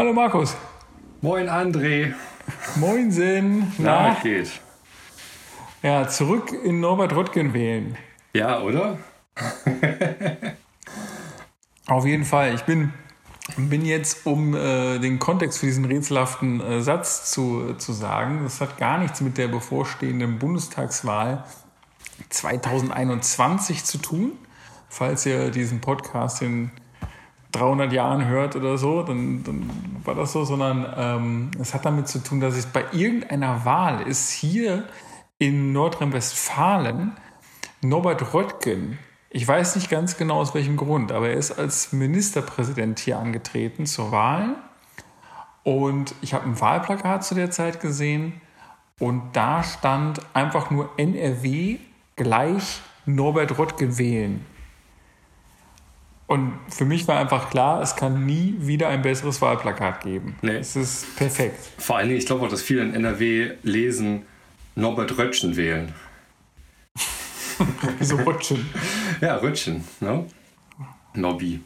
Hallo Markus. Moin André. Moinsen. Na, Na geht. Ja, zurück in Norbert Röttgen wählen. Ja, oder? Auf jeden Fall. Ich bin, bin jetzt, um äh, den Kontext für diesen rätselhaften äh, Satz zu, zu sagen, das hat gar nichts mit der bevorstehenden Bundestagswahl 2021 zu tun. Falls ihr diesen Podcast in 300 Jahren hört oder so, dann, dann war das so, sondern ähm, es hat damit zu tun, dass es bei irgendeiner Wahl ist hier in Nordrhein-Westfalen Norbert Röttgen, ich weiß nicht ganz genau aus welchem Grund, aber er ist als Ministerpräsident hier angetreten zur Wahl. Und ich habe ein Wahlplakat zu der Zeit gesehen und da stand einfach nur NRW gleich Norbert Röttgen wählen. Und für mich war einfach klar, es kann nie wieder ein besseres Wahlplakat geben. Nee. Es ist perfekt. Vor allen Dingen, ich glaube auch, dass viele in NRW lesen, Norbert Röttchen wählen. Wieso Röttchen? ja, Röttchen, ne? Nobby.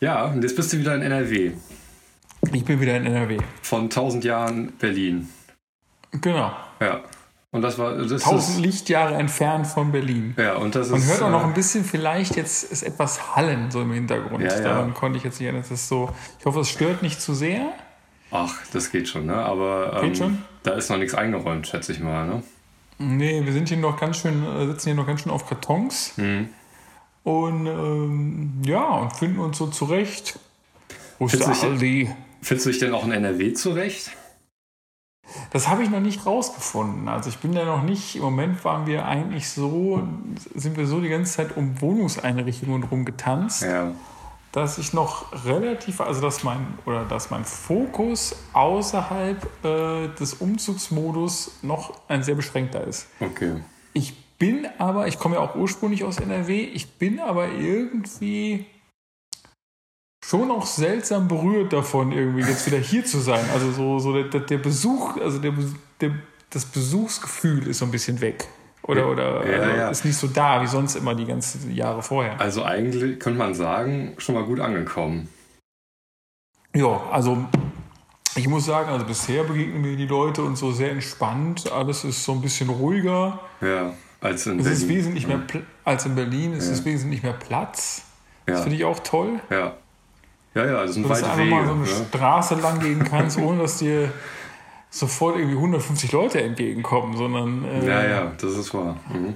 Ja, und jetzt bist du wieder in NRW. Ich bin wieder in NRW. Von 1000 Jahren Berlin. Genau. Ja. Und das war das 1000 Lichtjahre entfernt von Berlin. Ja, und das Man ist, hört auch noch äh, ein bisschen, vielleicht jetzt ist etwas Hallen so im Hintergrund. Ja, ja. Daran konnte ich jetzt nicht erinnern. Das ist so. Ich hoffe, es stört nicht zu sehr. Ach, das geht schon, ne? Aber ähm, schon? da ist noch nichts eingeräumt, schätze ich mal, ne? Nee, wir sind hier noch ganz schön, äh, sitzen hier noch ganz schön auf Kartons. Mhm. Und ähm, ja, und finden uns so zurecht. Wo ist der Aldi? Findest du dich denn auch in NRW zurecht? Das habe ich noch nicht rausgefunden. Also ich bin ja noch nicht, im Moment waren wir eigentlich so, sind wir so die ganze Zeit um Wohnungseinrichtungen rum getanzt, Ja. dass ich noch relativ, also dass mein, oder dass mein Fokus außerhalb äh, des Umzugsmodus noch ein sehr beschränkter ist. Okay. Ich bin aber, ich komme ja auch ursprünglich aus NRW, ich bin aber irgendwie schon auch seltsam berührt davon, irgendwie jetzt wieder hier zu sein. Also so, so der, der Besuch, also der, der, das Besuchsgefühl ist so ein bisschen weg. Oder, oder Ja, also ja. ist nicht so da wie sonst immer die ganzen Jahre vorher. Also eigentlich könnte man sagen, schon mal gut angekommen. Ja, also ich muss sagen, also bisher begegnen mir die Leute und so sehr entspannt. Alles ist so ein bisschen ruhiger. Ja. Als in Es ist Berlin. wesentlich mehr als in Berlin. Es Ja. ist wesentlich mehr Platz. Ja. Das finde ich auch toll. Ja. Ja, ja, das sind dass du weite einfach mal so eine ne? Straße lang gehen kannst, ohne dass dir sofort irgendwie 150 Leute entgegenkommen, sondern äh, Ja, ja, das ist wahr. Mhm.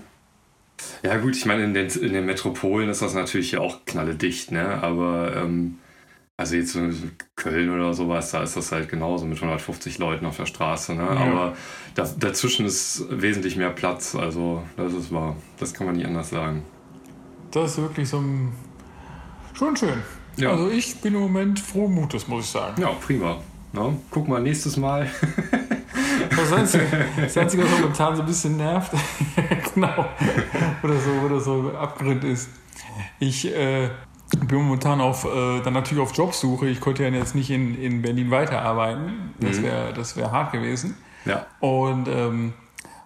Ja gut, ich meine, in den, in den Metropolen ist das natürlich ja auch knalledicht, ne? Aber ähm, also jetzt so Köln oder sowas, da ist das halt genauso mit 150 Leuten auf der Straße, ne? Aber da, dazwischen ist wesentlich mehr Platz, also das ist wahr. Das kann man nicht anders sagen. das ist wirklich so ein schon schön. Ja. Also ich bin im Moment frohen Mutes, muss ich sagen. Ja, prima. Ne? Guck mal nächstes Mal. Das Einzige, das Einzige, was momentan so ein bisschen nervt, genau, oder so, oder so abgrund ist, ich äh, bin momentan auf, äh, dann natürlich auf Jobsuche. Ich konnte ja jetzt nicht in, in Berlin weiterarbeiten. Das Mhm. wäre das wär hart gewesen. ja. Und, ähm,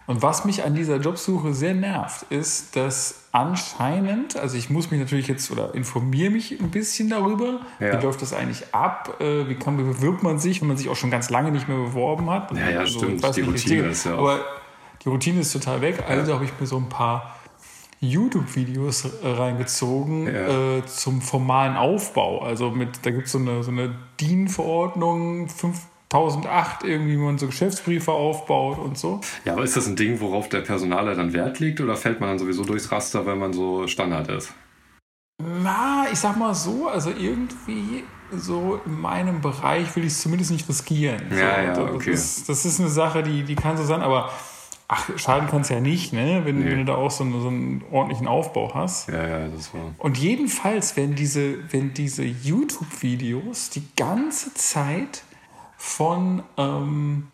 und was mich an dieser Jobsuche sehr nervt, ist, dass anscheinend, also ich muss mich natürlich jetzt oder informiere mich ein bisschen darüber, Ja. wie läuft das eigentlich ab, äh, wie kann, bewirbt man sich, wenn man sich auch schon ganz lange nicht mehr beworben hat. Ja, ja, Also, stimmt. Die nicht, Routine ist ja auch- Aber die Routine ist total weg, also habe ich mir so ein paar YouTube-Videos reingezogen Ja. äh, zum formalen Aufbau. Also mit, da gibt so es eine, so eine DIN-Verordnung 5008, irgendwie, wie man so Geschäftsbriefe aufbaut und so. Ja, aber ist das ein Ding, worauf der Personaler dann Wert legt oder fällt man dann sowieso durchs Raster, wenn man so Standard ist? Na, ich sag mal so, also irgendwie so in meinem Bereich will ich es zumindest nicht riskieren. So, Ja, ja, das, okay. ist, das ist eine Sache, die, die kann so sein, aber ach, schaden kann es ja nicht, ne? wenn, Nee. wenn du da auch so, einen- so einen ordentlichen Aufbau hast. Ja, ja, das war. Und jedenfalls werden diese, wenn diese YouTube-Videos die ganze Zeit von, ähm,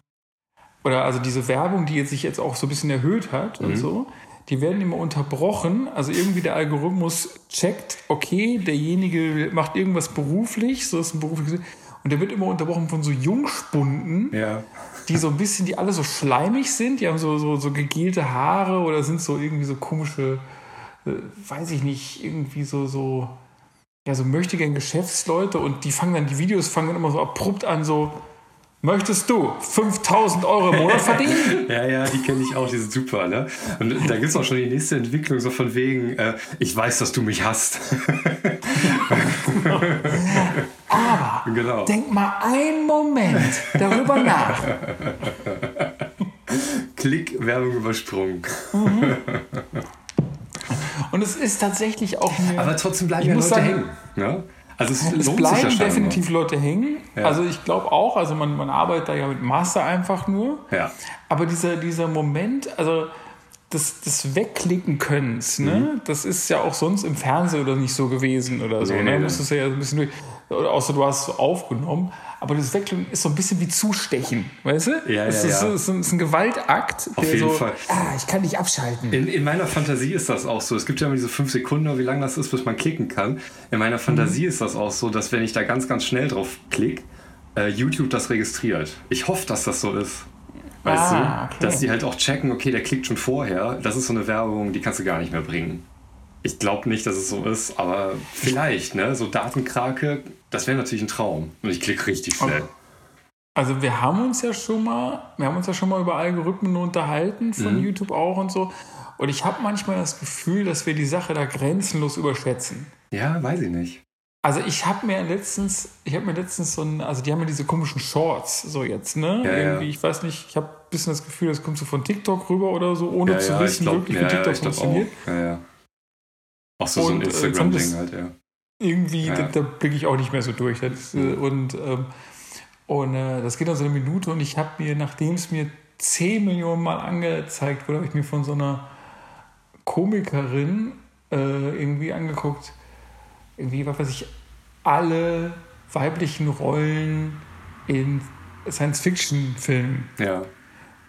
oder also diese Werbung, die jetzt sich jetzt auch so ein bisschen erhöht hat und so, die werden immer unterbrochen. Also irgendwie der Algorithmus checkt, okay, derjenige macht irgendwas beruflich, so ist ein berufliches. Und der wird immer unterbrochen von so Jungspunden, Ja. die so ein bisschen, die alle so schleimig sind, die haben so, so, so gegelte Haare oder sind so irgendwie so komische, äh, weiß ich nicht, irgendwie so, so, ja, so möchte gern Geschäftsleute und die fangen dann, die Videos fangen dann immer so abrupt an, so, möchtest du 5000 Euro im Monat verdienen? ja, ja, die kenne ich auch, die sind super, ne? Und da gibt es auch schon die nächste Entwicklung, so von wegen, äh, ich weiß, dass du mich hast. Aber genau. denk mal einen Moment darüber nach. Klick, Werbung übersprungen. Mhm. Und es ist tatsächlich auch mir. Aber trotzdem bleiben ja Leute sagen, hängen. Ne? Also es, es bleiben definitiv Leute hängen. Ja. Also ich glaube auch, also man, man arbeitet da ja mit Masse einfach nur. Ja. Aber dieser, dieser Moment, also des, des Wegklicken Könnens, ne? Mhm. das ist ja auch sonst im Fernsehen oder nicht so gewesen oder so. Nee, ne? Nee, Musstest ja ein bisschen durch, oder außer du hast es aufgenommen. Aber das Wegklicken ist so ein bisschen wie Zustechen, weißt du? Ja, das ja, ist, ja. So, ist ein Gewaltakt. Auf jeden so, Fall. Ah, ich kann nicht abschalten. In, in, meiner Fantasie ist das auch so. Es gibt ja immer diese fünf Sekunden, wie lange das ist, bis man klicken kann. In meiner Fantasie mhm. ist das auch so, dass wenn ich da ganz, ganz schnell drauf klicke, äh, YouTube das registriert. Ich hoffe, dass das so ist. Weißt ah, du? Okay. Dass die halt auch checken, okay, der klickt schon vorher. Das ist so eine Werbung, die kannst du gar nicht mehr bringen. Ich glaube nicht, dass es so ist, aber vielleicht, ne? So Datenkrake, das wäre natürlich ein Traum. Und ich klicke richtig schnell. Also wir haben uns ja schon mal, wir haben uns ja schon mal über Algorithmen unterhalten von mhm. YouTube auch und so. Und ich habe manchmal das Gefühl, dass wir die Sache da grenzenlos überschätzen. Ja, weiß ich nicht. Also ich habe mir letztens, ich habe mir letztens so ein, also die haben ja diese komischen Shorts so jetzt, ne? Ja, Irgendwie, ja. ich weiß nicht, ich habe ein bisschen das Gefühl, das kommt so von TikTok rüber oder so, ohne ja, zu wissen, glaub, wirklich, wie TikTok funktioniert. Auch. Ja, ja. Auch so, so ein äh, Instagram-Ding halt, ja. Irgendwie, da, da blicke ich auch nicht mehr so durch. Das, mhm. Und, ähm, und äh, das geht dann so eine Minute und ich habe mir, nachdem es mir 10 Millionen Mal angezeigt wurde, habe ich mir von so einer Komikerin äh, irgendwie angeguckt, irgendwie, was weiß ich, alle weiblichen Rollen in Science-Fiction-Filmen. Ja.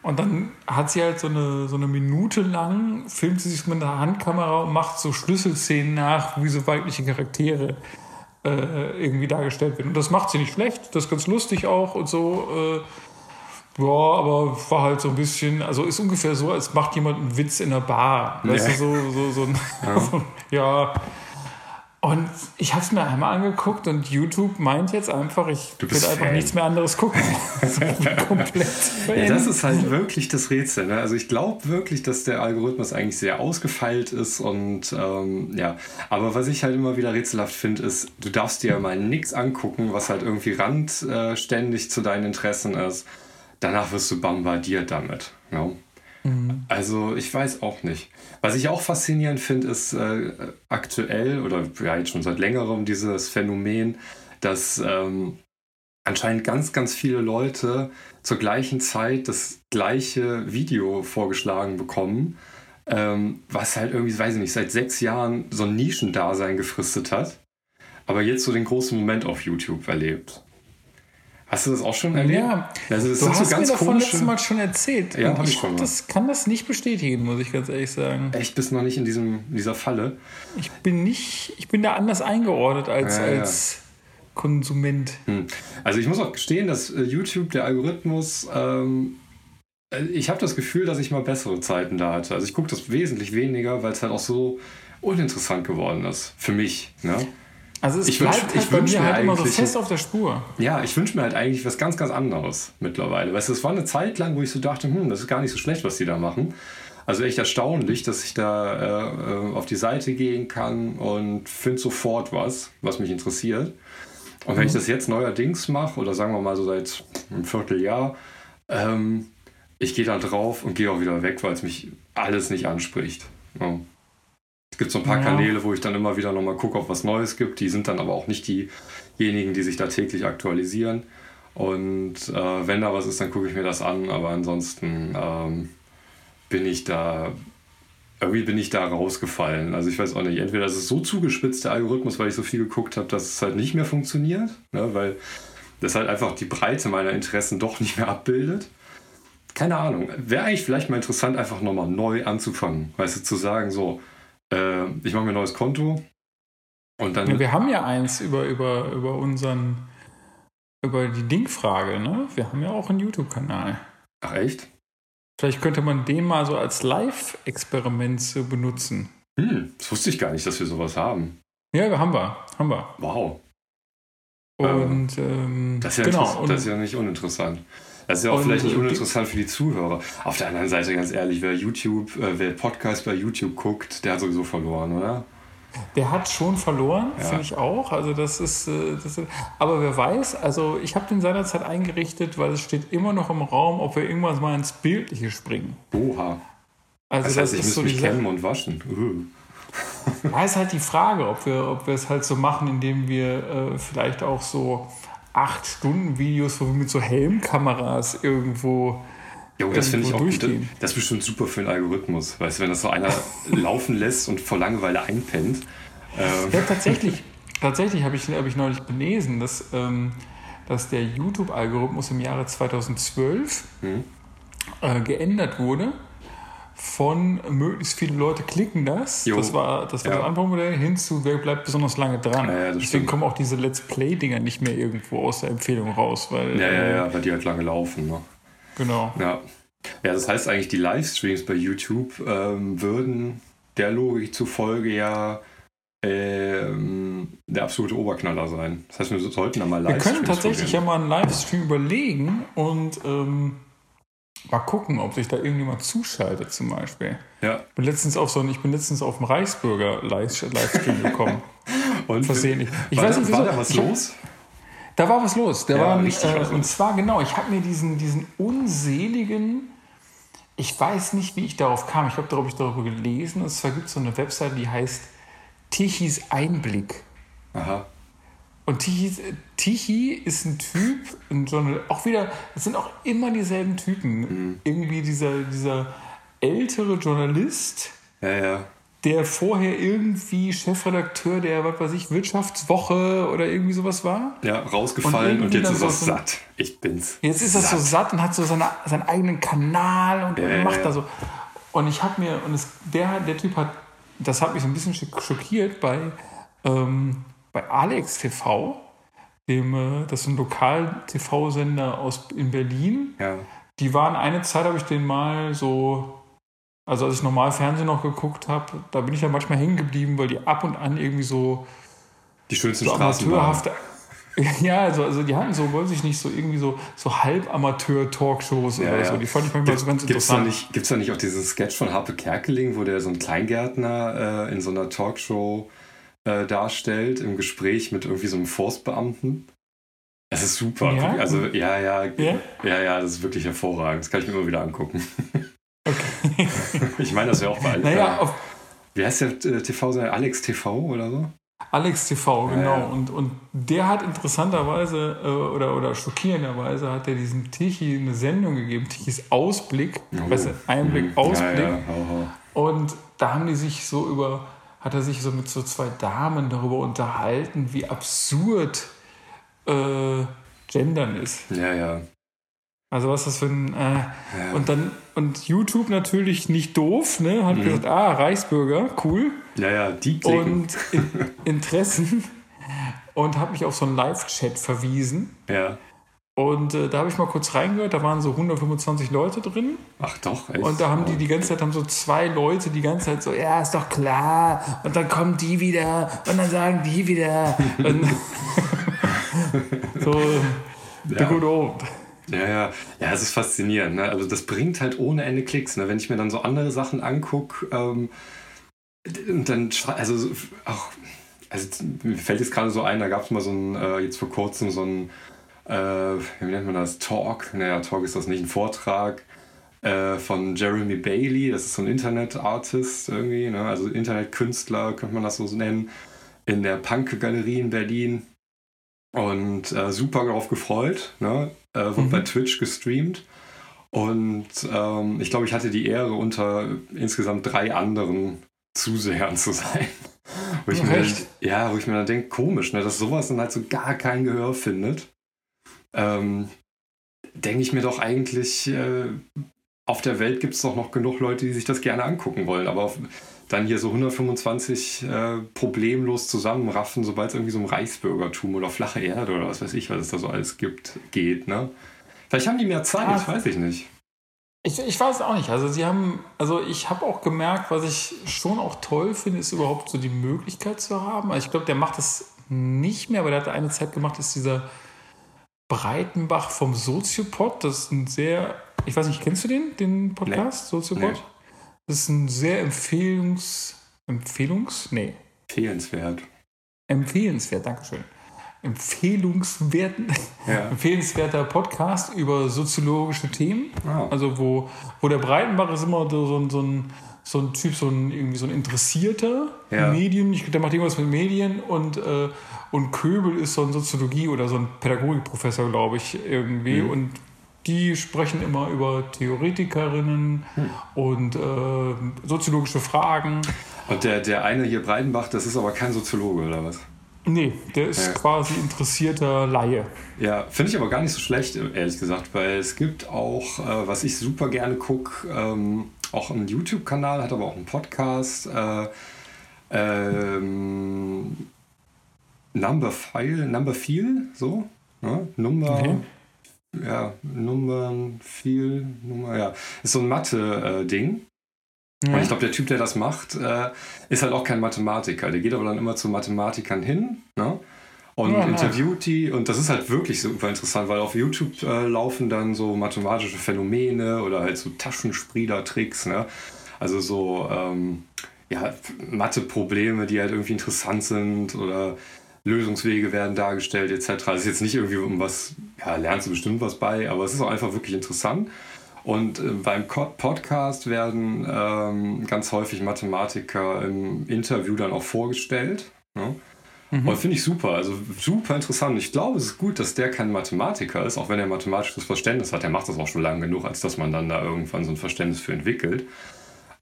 Und dann hat sie halt so eine, so eine Minute lang, filmt sie sich mit einer Handkamera und macht so Schlüsselszenen nach, wie so weibliche Charaktere äh, irgendwie dargestellt werden. Und das macht sie nicht schlecht, das ist ganz lustig auch und so. Äh, ja, aber war halt so ein bisschen, also ist ungefähr so, als macht jemand einen Witz in einer Bar. Weißt ja. du, so, so, so ein, ja. ja und ich habe es mir einmal angeguckt und YouTube meint jetzt einfach, ich will einfach nichts mehr anderes gucken. also komplett ja, das ist halt wirklich das Rätsel. Ne? Also ich glaube wirklich, dass der Algorithmus eigentlich sehr ausgefeilt ist und ähm, ja. Aber was ich halt immer wieder rätselhaft finde, ist, du darfst dir ja mal nichts angucken, was halt irgendwie randständig äh, zu deinen Interessen ist. Danach wirst du bombardiert damit. Ja? Mhm. Also ich weiß auch nicht. Was ich auch faszinierend finde, ist äh, aktuell oder ja jetzt schon seit längerem dieses Phänomen, dass ähm, anscheinend ganz, ganz viele Leute zur gleichen Zeit das gleiche Video vorgeschlagen bekommen, ähm, was halt irgendwie, weiß ich nicht, seit sechs Jahren so ein Nischendasein gefristet hat, aber jetzt so den großen Moment auf YouTube erlebt. Hast du das auch schon erlebt? Ja, also das du hast so mir davon komische... letztes Mal schon erzählt. Ja, ich, ich schon das, kann das nicht bestätigen, muss ich ganz ehrlich sagen. Echt, bist du noch nicht in diesem, dieser Falle? Ich bin nicht, ich bin da anders eingeordnet als, ja, ja. als Konsument. Hm. Also ich muss auch gestehen, dass äh, YouTube, der Algorithmus, ähm, äh, ich habe das Gefühl, dass ich mal bessere Zeiten da hatte. Also ich gucke das wesentlich weniger, weil es halt auch so uninteressant geworden ist. Für mich. Ne? Also es ich bleibt wünsch, halt ich bei mir halt immer so fest auf der Spur. Ja, ich wünsche mir halt eigentlich was ganz, ganz anderes mittlerweile. Weißt du, es war eine Zeit lang, wo ich so dachte, hm, das ist gar nicht so schlecht, was die da machen. Also echt erstaunlich, dass ich da äh, auf die Seite gehen kann und finde sofort was, was mich interessiert. Und wenn ich mhm. das jetzt neuerdings mache, oder sagen wir mal so seit einem Vierteljahr, ähm, ich gehe da drauf und gehe auch wieder weg, weil es mich alles nicht anspricht. Ja. Es gibt so ein paar ja. Kanäle, wo ich dann immer wieder nochmal gucke, ob was Neues gibt. Die sind dann aber auch nicht diejenigen, die sich da täglich aktualisieren. Und äh, wenn da was ist, dann gucke ich mir das an. Aber ansonsten ähm, bin ich da irgendwie bin ich da rausgefallen. Also ich weiß auch nicht, entweder ist es so zugespitzt, der Algorithmus, weil ich so viel geguckt habe, dass es halt nicht mehr funktioniert, ne, weil das halt einfach die Breite meiner Interessen doch nicht mehr abbildet. Keine Ahnung. Wäre eigentlich vielleicht mal interessant, einfach nochmal neu anzufangen. Weißt du, zu sagen, so, äh, ich mache mir ein neues Konto und dann. Ja, wir haben ja eins über, über, über unseren, über die Dingfrage, ne? Wir haben ja auch einen YouTube-Kanal. Ach echt? Vielleicht könnte man den mal so als Live-Experiment benutzen. Hm, das wusste ich gar nicht, dass wir sowas haben. Ja, haben wir. Haben wir. Wow. Und ähm, das, ist ja genau. das ist ja nicht uninteressant. Das ist ja auch vielleicht nicht uninteressant für die Zuhörer. Auf der anderen Seite, ganz ehrlich, wer YouTube, äh, wer Podcast bei YouTube guckt, der hat sowieso verloren, oder? Der hat schon verloren, ja. finde ich auch. Also das ist, äh, das ist, aber wer weiß, also ich habe den seinerzeit eingerichtet, weil es steht immer noch im Raum, ob wir irgendwann mal ins Bildliche springen. Oha. Also das, heißt, ich muss so mich kämmen und waschen. Da ist halt die Frage, ob wir, ob wir es halt so machen, indem wir äh, vielleicht auch so acht Stunden Videos, wo wir mit so Helmkameras irgendwo Jo, das finde ich auch gut. Das ist bestimmt super für den Algorithmus. Weißt du, wenn das so einer laufen lässt und vor Langeweile einpennt. Ähm. Ja, tatsächlich. Tatsächlich habe ich, hab ich neulich gelesen, dass, ähm, dass der YouTube-Algorithmus im Jahre 2012 hm. äh, geändert wurde von möglichst viele Leute klicken das. Jo. Das war das, war ja. das Anfangsmodell hin zu wer bleibt besonders lange dran. Ja, ja, Deswegen stimmt. kommen auch diese Let's Play-Dinger nicht mehr irgendwo aus der Empfehlung raus. Weil, ja, ja, ja, weil die halt lange laufen. Ne? Genau. Ja. ja, das heißt eigentlich, die Livestreams bei YouTube ähm, würden der Logik zufolge ja ähm, der absolute Oberknaller sein. Das heißt, wir sollten da mal live Wir können tatsächlich probieren. ja mal einen Livestream überlegen und ähm, mal gucken, ob sich da irgendjemand zuschaltet zum Beispiel. Ja. Ich bin letztens auf so ich bin letztens auf dem Reichsbürger Livestream gekommen. und versehentlich. Ich war weiß nicht, war da was los? Da war was los. Da ja, war, äh, und zwar genau, ich habe mir diesen, diesen unseligen, ich weiß nicht, wie ich darauf kam, ich darüber habe ich darüber gelesen. Und zwar gibt es so eine Website, die heißt Tichys Einblick. Aha. Und Tichy, Tichy ist ein Typ, ein Journal, auch wieder, es sind auch immer dieselben Typen. Mhm. Irgendwie dieser, dieser ältere Journalist, ja, ja. der vorher irgendwie Chefredakteur der, was weiß ich, Wirtschaftswoche oder irgendwie sowas war. Ja, rausgefallen und, und jetzt ist er so satt. Ich bin's. Jetzt ist er so satt und hat so seine, seinen eigenen Kanal und, ja, und macht da so. Und ich habe mir, und es, der, der Typ hat, das hat mich so ein bisschen schockiert bei. Ähm, bei Alex TV, dem, äh, das ist ein Lokal-TV-Sender aus in Berlin. Ja. Die waren eine Zeit, habe ich den mal so, also als ich normal Fernsehen noch geguckt habe, da bin ich ja manchmal hängen geblieben, weil die ab und an irgendwie so die schönsten so amateurhafte. Ja, also, also die hatten so, wollte ich nicht, so irgendwie so, so Halb-Amateur-Talkshows ja, oder so. Die fand ich manchmal Gibt, so ganz interessant. Gibt es da nicht auch diesen Sketch von Harpe Kerkeling, wo der so ein Kleingärtner äh, in so einer Talkshow äh, darstellt im Gespräch mit irgendwie so einem Forstbeamten. Das ist super. Ja? Also, ja, ja, ja, ja, ja, das ist wirklich hervorragend. Das kann ich mir immer wieder angucken. Okay. ich meine, das wäre auch bei naja, äh, Wie heißt der äh, TV-Sender? Alex TV oder so? Alex TV, genau. Ja, ja. Und, und der hat interessanterweise äh, oder, oder schockierenderweise hat er diesem Tichy eine Sendung gegeben, Tichys Ausblick, oh. weißt du, Einblick, mhm. Ausblick. Ja, und da haben die sich so über hat er sich so mit so zwei Damen darüber unterhalten, wie absurd äh, Gendern ist. Ja, ja. Also was das für ein äh, ja. und dann und YouTube natürlich nicht doof, ne? Hat mhm. gesagt, ah Reichsbürger, cool. Ja, ja, die klicken. und in, Interessen und hat mich auf so einen Live-Chat verwiesen. Ja. Und äh, da habe ich mal kurz reingehört, da waren so 125 Leute drin. Ach doch, echt? Und da haben die die ganze Zeit, haben so zwei Leute die ganze Zeit so, ja, ist doch klar. Und dann kommen die wieder und dann sagen die wieder. so, ja. good old. Ja, ja, ja, es ist faszinierend. Ne? Also das bringt halt ohne Ende Klicks. Ne? Wenn ich mir dann so andere Sachen angucke, ähm, dann, also auch, also mir fällt jetzt gerade so ein, da gab es mal so ein, äh, jetzt vor kurzem so ein äh, wie nennt man das? Talk. Naja, Talk ist das nicht, ein Vortrag äh, von Jeremy Bailey. Das ist so ein Internet-Artist irgendwie, ne? also Internetkünstler, könnte man das so nennen, in der Punk-Galerie in Berlin. Und äh, super darauf gefreut. Ne? Äh, wird mhm. bei Twitch gestreamt. Und ähm, ich glaube, ich hatte die Ehre, unter insgesamt drei anderen Zusehern zu sein. wo ich mir dann, ja, wo ich mir dann denke, komisch, ne, dass sowas dann halt so gar kein Gehör findet ähm, denke ich mir doch eigentlich, äh, auf der Welt gibt es doch noch genug Leute, die sich das gerne angucken wollen. Aber auf, dann hier so 125 äh, problemlos zusammenraffen, sobald es irgendwie so um Reichsbürgertum oder flache Erde oder was weiß ich, was es da so alles gibt, geht. Ne? Vielleicht haben die mehr Zeit, ah, weiß ich nicht. Ich, ich weiß auch nicht. Also sie haben, also ich habe auch gemerkt, was ich schon auch toll finde, ist überhaupt so die Möglichkeit zu haben. Also ich glaube, der macht das nicht mehr, aber der hat eine Zeit gemacht, ist dieser Breitenbach vom Soziopod. Das ist ein sehr, ich weiß nicht, kennst du den, den Podcast, nee. Soziopod? Nee. Das ist ein sehr Empfehlungs, Empfehlungs, nee. Empfehlenswert. Empfehlenswert, Dankeschön empfehlungswerten, ja. empfehlenswerter Podcast über soziologische Themen. Oh. Also wo, wo der Breitenbach ist immer so, so, so, ein, so ein Typ, so ein, irgendwie so ein Interessierter ja. Medien, ich, der macht irgendwas mit Medien und, äh, und Köbel ist so ein Soziologie- oder so ein Pädagogikprofessor, glaube ich, irgendwie. Mhm. Und die sprechen immer über Theoretikerinnen hm. und äh, soziologische Fragen. Und der, der eine hier Breitenbach, das ist aber kein Soziologe, oder was? Nee, der ist ja. quasi interessierter Laie. Ja, finde ich aber gar nicht so schlecht, ehrlich gesagt, weil es gibt auch, äh, was ich super gerne gucke, ähm, auch einen YouTube-Kanal, hat aber auch einen Podcast. Äh, ähm, Number File, Number Feel, so. Ne? Number. Okay. Ja, Nummer, viel, Nummer, ja. Ist so ein Mathe-Ding. Äh, ja. Und ich glaube, der Typ, der das macht, äh, ist halt auch kein Mathematiker. Der geht aber dann immer zu Mathematikern hin ne? Und ja, interviewt die. Und das ist halt wirklich super interessant, weil auf YouTube äh, laufen dann so mathematische Phänomene oder halt so Taschensprieder-Tricks. Ne? Also so ähm, ja, Mathe-Probleme, die halt irgendwie interessant sind oder Lösungswege werden dargestellt etc. Das ist jetzt nicht irgendwie um was, ja, lernst du bestimmt was bei, aber es ist auch einfach wirklich interessant. Und äh, beim Podcast werden ähm, ganz häufig Mathematiker im Interview dann auch vorgestellt. Ne? Mhm. Und finde ich super, also super interessant. Ich glaube, es ist gut, dass der kein Mathematiker ist, auch wenn er mathematisches Verständnis hat. Er macht das auch schon lange genug, als dass man dann da irgendwann so ein Verständnis für entwickelt.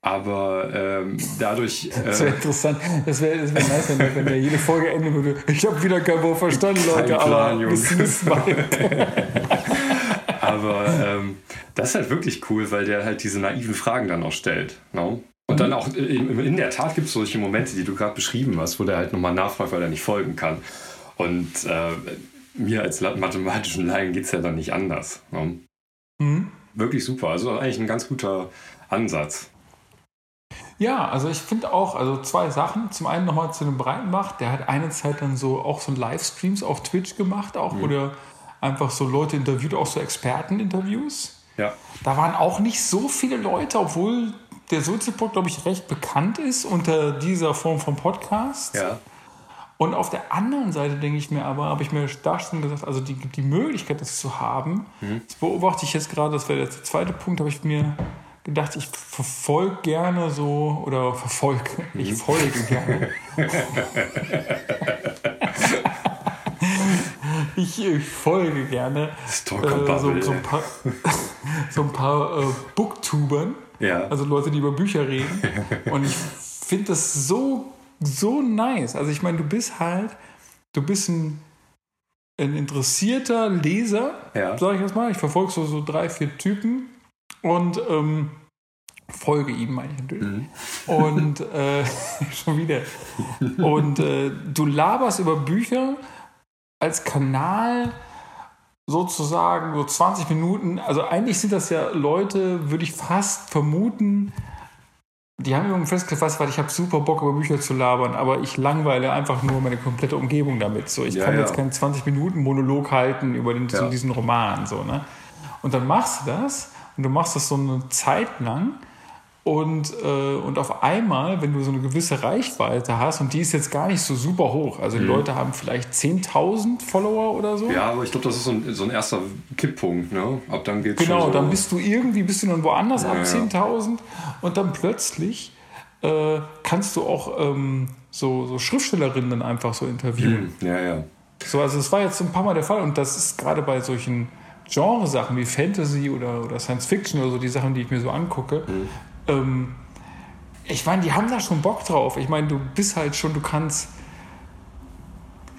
Aber ähm, dadurch. Äh, das wäre interessant. Das wäre wär nice, wenn, wenn der jede Folge enden würde. Ich habe wieder kein Wort verstanden, Leute. Kein Plan, aber Jungs. Aber ähm, das ist halt wirklich cool, weil der halt diese naiven Fragen dann auch stellt. No? Und dann auch in, in der Tat gibt es solche Momente, die du gerade beschrieben hast, wo der halt nochmal nachfragt, weil er nicht folgen kann. Und äh, mir als mathematischen Laien geht es ja dann nicht anders. Ne? Mhm. Wirklich super. Also eigentlich ein ganz guter Ansatz. Ja, also ich finde auch, also zwei Sachen. Zum einen nochmal zu dem Breitenbach, der hat eine Zeit dann so auch so Livestreams auf Twitch gemacht, auch mhm. wo der einfach so Leute interviewt, auch so Experteninterviews. Ja. Da waren auch nicht so viele Leute, obwohl der Soziopod, glaube ich, recht bekannt ist unter dieser Form von Podcast. Ja. Und auf der anderen Seite denke ich mir aber, habe ich mir da schon gesagt, also die, die Möglichkeit, das zu haben, mhm. das beobachte ich jetzt gerade, das wäre der zweite Punkt, habe ich mir gedacht, ich verfolge gerne so, oder verfolge, mhm. ich folge gerne. ich, ich, folge gerne äh, so, so, ein paar, so ein paar äh, Booktubern, ja. also Leute, die über Bücher reden. Und ich finde das so, so nice. Also ich meine, du bist halt, du bist ein, ein interessierter Leser, ja. sage ich jetzt mal. Ich verfolge so, so drei, vier Typen und ähm, folge ihm, meine ich natürlich. Mhm. Und äh, schon wieder. Und äh, du laberst über Bücher als Kanal sozusagen so 20 Minuten, also eigentlich sind das ja Leute, würde ich fast vermuten, die haben irgendwie festgefasst, weil ich habe super Bock über Bücher zu labern, aber ich langweile einfach nur meine komplette Umgebung damit. So, ich ja, kann ja. jetzt keinen 20 Minuten Monolog halten über den, ja. so diesen Roman. So, ne? Und dann machst du das und du machst das so eine Zeit lang und, äh, und auf einmal, wenn du so eine gewisse Reichweite hast, und die ist jetzt gar nicht so super hoch, also die mhm. Leute haben vielleicht 10.000 Follower oder so. Ja, aber ich glaube, das ist so ein, so ein erster Kipppunkt. Ne? Ab dann geht's Genau, schon so dann bist du irgendwie, bist du dann woanders ja, ab 10.000 und dann plötzlich äh, kannst du auch ähm, so, so Schriftstellerinnen dann einfach so interviewen. Mhm. Ja, ja. So, also das war jetzt ein paar Mal der Fall und das ist gerade bei solchen Genresachen wie Fantasy oder, oder Science Fiction oder so, die Sachen, die ich mir so angucke, mhm ähm, ich meine, die haben da schon Bock drauf. Ich meine, du bist halt schon, du kannst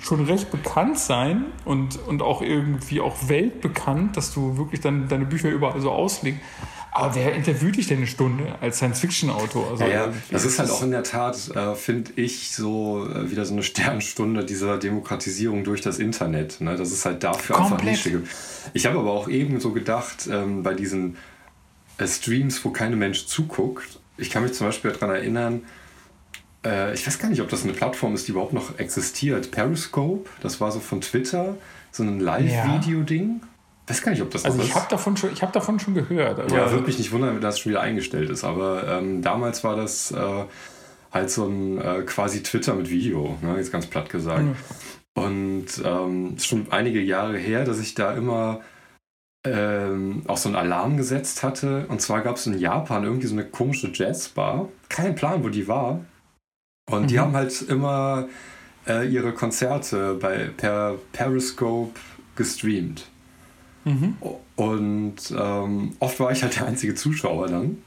schon recht bekannt sein und, und auch irgendwie auch weltbekannt, dass du wirklich dann deine Bücher überall so auslegst. Aber wer interviewt dich denn eine Stunde als Science-Fiction-Autor? Also, ja, ja, das ist halt auch in der Tat, äh, finde ich, so äh, wieder so eine Sternstunde dieser Demokratisierung durch das Internet. Ne? Das ist halt dafür Komplett. einfach Nische. Ich habe aber auch eben so gedacht, ähm, bei diesen äh, Streams, wo keine Mensch zuguckt. Ich kann mich zum Beispiel daran erinnern, äh, ich weiß gar nicht, ob das eine Plattform ist, die überhaupt noch existiert. Periscope, das war so von Twitter, so ein Live-Video-Ding. Ich weiß gar nicht, ob das Also ich habe davon, schon- ich hab davon schon gehört. Aber ja, würde mich nicht wundern, wenn das schon wieder eingestellt ist. Aber ähm, damals war das äh, halt so ein äh, quasi Twitter mit Video, ne? jetzt ganz platt gesagt. Und ähm, ist schon einige Jahre her, dass ich da immer ähm, auch so einen Alarm gesetzt hatte. Und zwar gab es in Japan irgendwie so eine komische Jazzbar. Kein Plan, wo die war. Und die Mhm. haben halt immer äh, ihre Konzerte bei, per Periscope gestreamt. Mhm. Und ähm, oft war ich halt der einzige Zuschauer dann.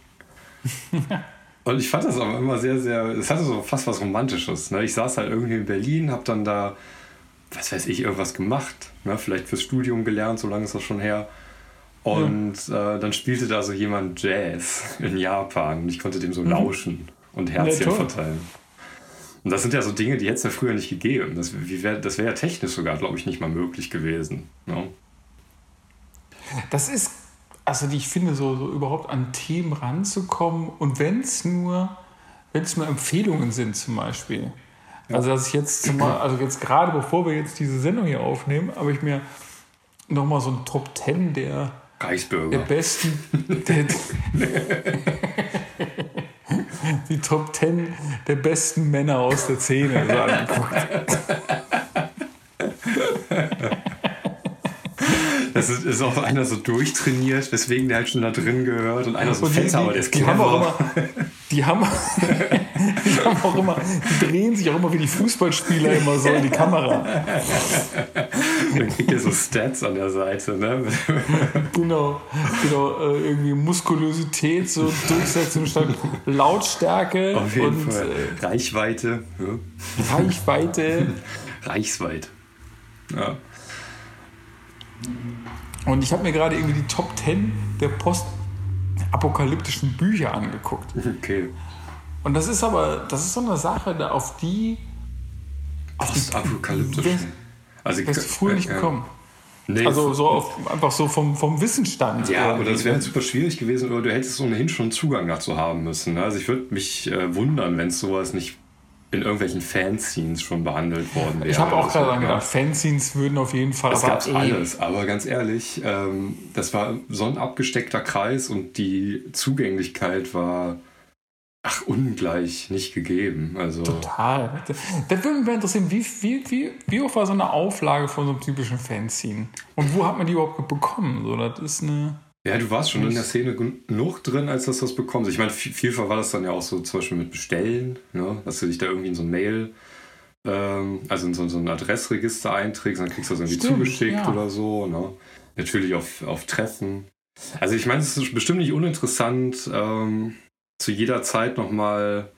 Und ich fand das aber immer sehr, sehr, es hatte so fast was Romantisches. Ne? Ich saß halt irgendwie in Berlin, hab dann da, was weiß ich, irgendwas gemacht. Ne? Vielleicht fürs Studium gelernt, so lange ist das schon her. Und äh, dann spielte da so jemand Jazz in Japan und ich konnte dem so lauschen und Herzchen toll. verteilen. Und das sind ja so Dinge, die hätte es ja früher nicht gegeben. Das, wie wär, wäre ja technisch sogar, glaube ich, nicht mal möglich gewesen. Ne? Das ist, also ich finde, so, so überhaupt an Themen ranzukommen und wenn es nur, wenn es nur Empfehlungen sind zum Beispiel. Also dass ich jetzt zum also jetzt gerade bevor wir jetzt diese Sendung hier aufnehmen, habe ich mir nochmal so ein Top 10 der, Reichsbürger. besten, der, die Top 10 der besten Männer aus der Szene so. Das ist, ist auch einer so durchtrainiert, weswegen der halt schon da drin gehört und einer so Und die, fett, aber der die, ist die haben auch immer, die haben, die haben auch immer, die drehen sich auch immer wie die Fußballspieler immer so in die Kamera. Dann kriegt er so Stats an der Seite, ne? Genau, genau, äh, irgendwie Muskulosität, so Durchsetzung statt Lautstärke Auf jeden und Fall. äh, Reichweite. Ja. Reichweite. Reichsweit. Ja. Und ich habe mir gerade irgendwie die Top 10 der postapokalyptischen Bücher angeguckt. Okay. Und das ist aber, das ist so eine Sache, da auf die Postapokalyptisch. Also, du früher nicht ja. gekommen. Nee, Also so auf, einfach so vom, vom Wissensstand. Ja, irgendwie. oder es wäre super schwierig gewesen, oder du hättest ohnehin schon Zugang dazu haben müssen. Also ich würde mich äh, wundern, wenn es sowas nicht in irgendwelchen Fanscenes schon behandelt worden wäre. Ich habe auch gerade ja. gedacht, Fanzines würden auf jeden Fall. Gab's ey, alles, aber ganz ehrlich, ähm, das war so ein abgesteckter Kreis und die Zugänglichkeit war ach ungleich nicht gegeben. Also Total. Das würde mich mal interessieren, wie, wie, wie, wie hoch war so eine Auflage von so einem typischen Fanzine? Und wo hat man die überhaupt bekommen? So, das ist eine. Ja, du warst schon in der Szene genug drin, als dass du das bekommst. Ich meine, viel- vielfach war das dann ja auch so zum Beispiel mit Bestellen, ne? dass du dich da irgendwie in so ein Mail, ähm, also in so, so ein Adressregister einträgst, dann kriegst du das irgendwie Stimmt, zugeschickt ja. oder so. Ne? Natürlich auf, auf Treffen. Also ich meine, es ist bestimmt nicht uninteressant, ähm, zu jeder Zeit nochmal.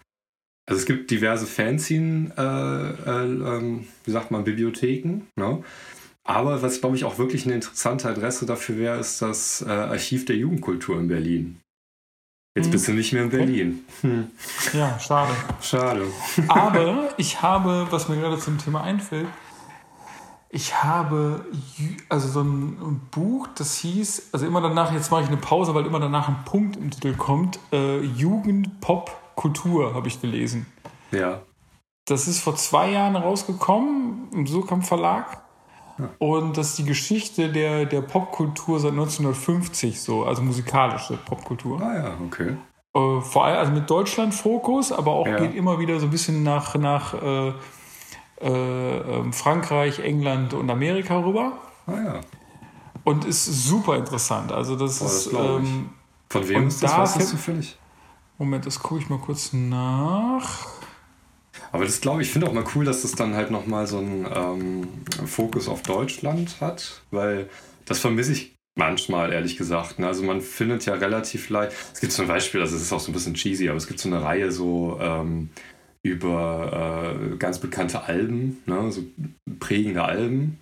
Also es gibt diverse Fanzine, äh, äh, ähm, wie sagt man, Bibliotheken. Ne? Aber was, glaube ich, auch wirklich eine interessante Adresse dafür wäre, ist das äh, Archiv der Jugendkultur in Berlin. Jetzt Hm. bist du nicht mehr in Berlin. Hm. Ja, schade. Schade. Aber ich habe, was mir gerade zum Thema einfällt, ich habe also so ein Buch, das hieß, also immer danach, jetzt mache ich eine Pause, weil immer danach ein Punkt im Titel kommt, äh, Jugend, Pop, Kultur habe ich gelesen. Ja. Das ist vor zwei Jahren rausgekommen im Surkamp Verlag. Und das ist die Geschichte der, der Popkultur seit 1950, so, also musikalische Popkultur. Ah ja, okay. Äh, vor allem also mit Deutschland-Fokus, aber auch Ja. geht immer wieder so ein bisschen nach, nach äh, äh, ähm, Frankreich, England und Amerika rüber. Ah ja. Und ist super interessant. Also das Oh, das ist. Ähm, Von wem ist das? das fällt- zufällig? Moment, das gucke ich mal kurz nach. Aber das glaube ich, finde auch mal cool, dass das dann halt nochmal so einen ähm, Fokus auf Deutschland hat, weil das vermisse ich manchmal, ehrlich gesagt. Ne? Also man findet ja relativ leicht, es gibt zum Beispiel, also es ist auch so ein bisschen cheesy, aber es gibt so eine Reihe so ähm, über äh, ganz bekannte Alben, ne? so prägende Alben.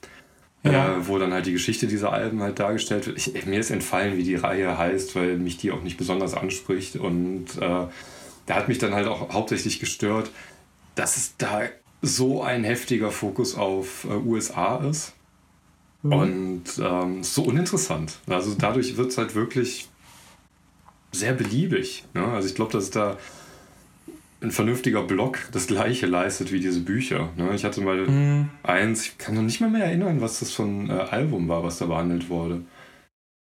Ja. Äh, wo dann halt die Geschichte dieser Alben halt dargestellt wird. Ich, mir ist entfallen, wie die Reihe heißt, weil mich die auch nicht besonders anspricht. Und äh, da hat mich dann halt auch hauptsächlich gestört, dass es da so ein heftiger Fokus auf äh, USA ist. Und ähm, so uninteressant. Also dadurch wird es halt wirklich sehr beliebig. Ne? Also ich glaube, dass da ein vernünftiger Blog das gleiche leistet wie diese Bücher. Ne? Ich hatte mal mhm. eins, ich kann noch nicht mal mehr erinnern, was das für ein äh, Album war, was da behandelt wurde.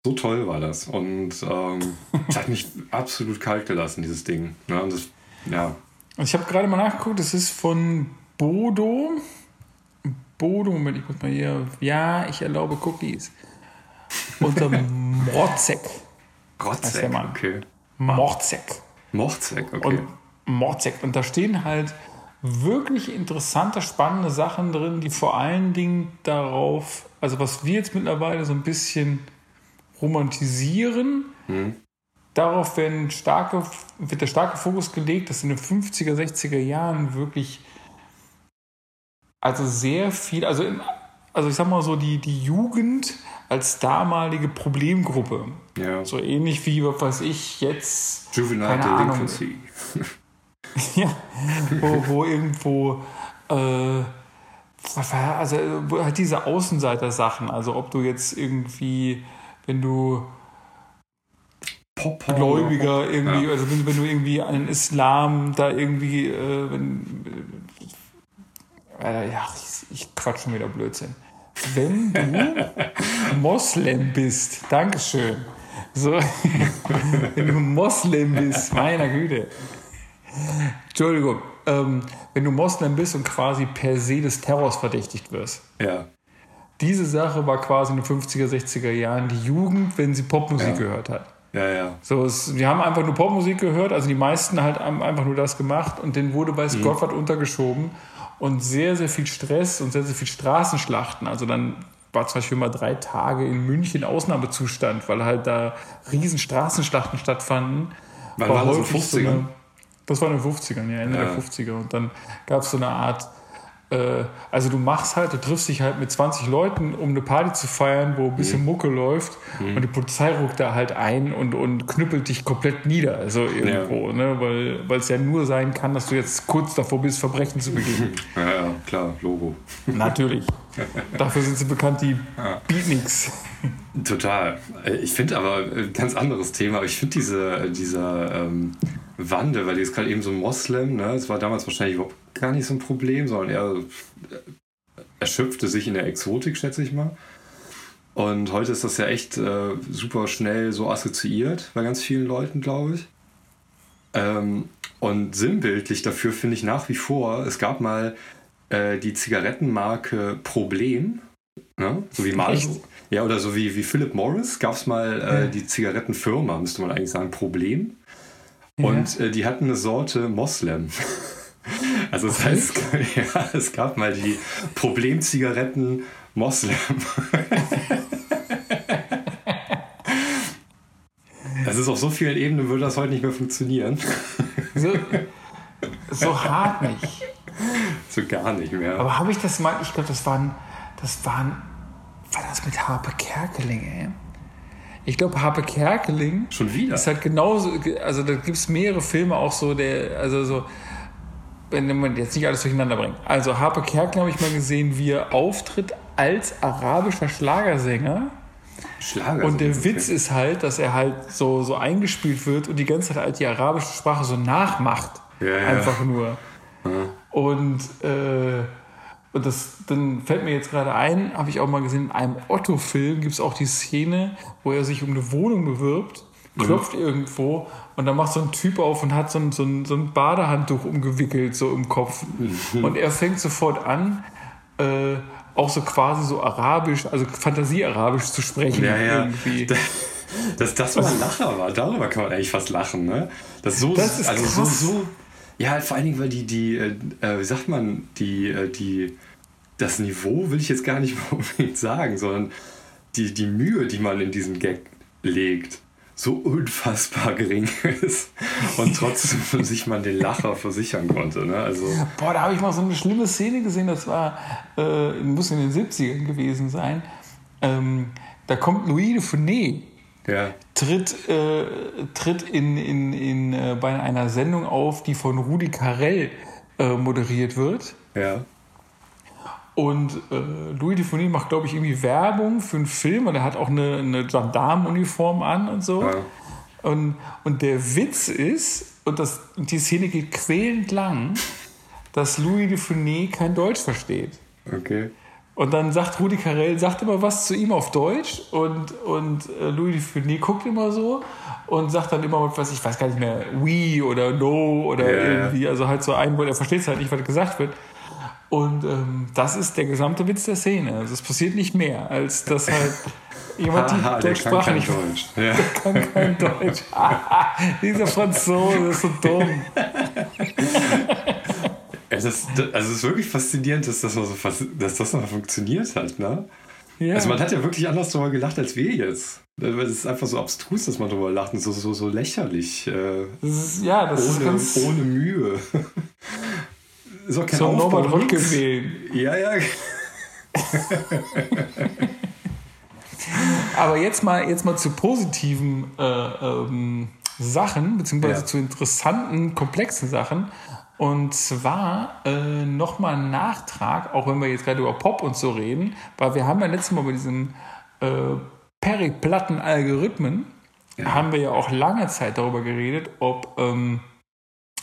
So toll war das. Und ähm, es hat mich absolut kalt gelassen, dieses Ding. Ne? Und das, ja. Ich habe gerade mal nachgeguckt, es ist von Bodo. Bodo, Moment, ich muss mal hier. Ja, ich erlaube Cookies. Unter Morzek. Rotzek, okay. Morzek. Morzek, okay. Und Mordsekt. Und da stehen halt wirklich interessante, spannende Sachen drin, die vor allen Dingen darauf, also was wir jetzt mittlerweile so ein bisschen romantisieren, mhm. Darauf werden starke, wird der starke Fokus gelegt, dass in den 50er, 60er Jahren wirklich also sehr viel, also, in, also ich sag mal so, die, die Jugend als damalige Problemgruppe. Ja. So ähnlich wie, was weiß ich, jetzt. Juvenile Delinquency. ja, wo, wo irgendwo, äh, also halt diese Außenseiter-Sachen, also ob du jetzt irgendwie, wenn du Gläubiger irgendwie, ja. also wenn, wenn, du irgendwie einen Islam da irgendwie, äh, wenn, äh, ja, ich, ich quatsch schon wieder Blödsinn. Wenn du Moslem bist, Dankeschön. So, wenn du Moslem bist, meiner Güte. Entschuldigung, ähm, wenn du Moslem bist und quasi per se des Terrors verdächtigt wirst. Ja. Diese Sache war quasi in den 50er, 60er Jahren die Jugend, wenn sie Popmusik ja. gehört hat. Ja, ja. So, es, die haben einfach nur Popmusik gehört, also die meisten halt haben einfach nur das gemacht und denen wurde weiß mhm. Gott was untergeschoben und sehr, sehr viel Stress und sehr, sehr viel Straßenschlachten. Also dann war zum Beispiel mal drei Tage in München Ausnahmezustand, weil halt da riesen Straßenschlachten stattfanden. Wann war, war das in 50 so das war in den 50ern, ja, Ende ja. der 50er. Und dann gab es so eine Art, also du machst halt, du triffst dich halt mit 20 Leuten, um eine Party zu feiern, wo ein bisschen mhm. Mucke läuft mhm. und die Polizei ruckt da halt ein und, und knüppelt dich komplett nieder, also irgendwo, ja. ne? weil es ja nur sein kann, dass du jetzt kurz davor bist, Verbrechen zu begehen. Ja, ja klar, Logo. Natürlich. Dafür sind sie bekannt, die ja. Beatniks. Total. Ich finde aber ein äh, ganz anderes Thema. Ich finde diese, dieser ähm, Wandel, weil die ist gerade eben so ein Moslem, ne? Das war damals wahrscheinlich überhaupt gar nicht so ein Problem, sondern er erschöpfte sich in der Exotik, schätze ich mal. Und heute ist das ja echt äh, super schnell so assoziiert bei ganz vielen Leuten, glaube ich. Ähm, und sinnbildlich dafür finde ich nach wie vor, es gab mal äh, die Zigarettenmarke Problem, ne? so wie Marlboro. Ja, oder so wie, wie Philip Morris gab es mal äh, ja. die Zigarettenfirma, müsste man eigentlich sagen, Problem. Und äh, die hatten eine Sorte Moslem. Also das heißt, ja, es gab mal die Problemzigaretten Moslem. Das ist auf so vielen Ebenen würde das heute nicht mehr funktionieren. So, so hart nicht. So gar nicht mehr. Aber habe ich das mal, ich glaube, das waren, das waren, war das mit Harpe Kerkeling, ey? Ich glaube, Harpe Kerkeling Schon wieder? ist halt genauso, also da gibt es mehrere Filme auch so, der, also so, wenn man jetzt nicht alles durcheinander bringt. Also Harpe Kerkeling habe ich mal gesehen, wie er auftritt als arabischer Schlagersänger. Schlager. Und der Witz ist halt, dass er halt so, so eingespielt wird und die ganze Zeit halt die arabische Sprache so nachmacht. Ja, ja. Einfach nur. Ja. Und äh, und das, dann fällt mir jetzt gerade ein, habe ich auch mal gesehen, in einem Otto-Film gibt es auch die Szene, wo er sich um eine Wohnung bewirbt, mhm. klopft mhm. irgendwo und dann macht so ein Typ auf und hat so ein, so ein, so ein Badehandtuch umgewickelt, so im Kopf. Mhm. Und er fängt sofort an, äh, auch so quasi so arabisch, also Fantasie-arabisch zu sprechen. Ja, ja. Irgendwie. Dass das so ein Lacher war, darüber kann man eigentlich fast lachen, ne? Das, so, das ist also krass. so, so ja, vor allen Dingen, weil die, die, äh, äh, wie sagt man, die, äh, die, das Niveau will ich jetzt gar nicht unbedingt sagen, sondern die, die Mühe, die man in diesen Gag legt, so unfassbar gering ist und trotzdem sich man den Lacher versichern konnte. Ne? Also, Boah, da habe ich mal so eine schlimme Szene gesehen, das war, äh, muss in den 70ern gewesen sein. Ähm, da kommt Louis de Funès, ja. tritt, äh, tritt in, in, in, äh, bei einer Sendung auf, die von Rudi Carell äh, moderiert wird. Ja. Und äh, Louis Dufourny macht, glaube ich, irgendwie Werbung für einen Film und er hat auch eine, eine Gendarmenuniform an und so. Ja. Und, und der Witz ist, und, das, die Szene geht quälend lang, dass Louis de Funès kein Deutsch versteht. Okay. Und dann sagt Rudi Carell, sagt immer was zu ihm auf Deutsch und, und äh, Louis de Funès guckt immer so und sagt dann immer was, ich weiß gar nicht mehr, we oder no oder ja. irgendwie, also halt so ein Wort, er versteht es halt nicht, was gesagt wird. Und ähm, das ist der gesamte Witz der Szene. Also es passiert nicht mehr, als dass halt jemand die Haha, der kann kein nicht Deutsch. Ja. kann kein Deutsch. Dieser Franzose ist so dumm. Es ist, also es ist wirklich faszinierend, dass das, mal so, dass das mal funktioniert hat. Ne? Ja. Also man hat ja wirklich anders darüber gelacht als wir jetzt. Es ist einfach so abstrus, dass man darüber lacht und so, so, so lächerlich. Äh, das ist, ja, das ist ohne, ganz ohne Mühe. ist auch kein so Aufbau, Norbert wählen. Ja, ja. Aber jetzt mal, jetzt mal zu positiven äh, ähm, Sachen, beziehungsweise Ja. zu interessanten, komplexen Sachen. Und zwar äh, nochmal ein Nachtrag, auch wenn wir jetzt gerade über Pop und so reden, weil wir haben ja letztes Mal bei diesen äh, periplatten Algorithmen, Ja. haben wir ja auch lange Zeit darüber geredet, ob, ähm,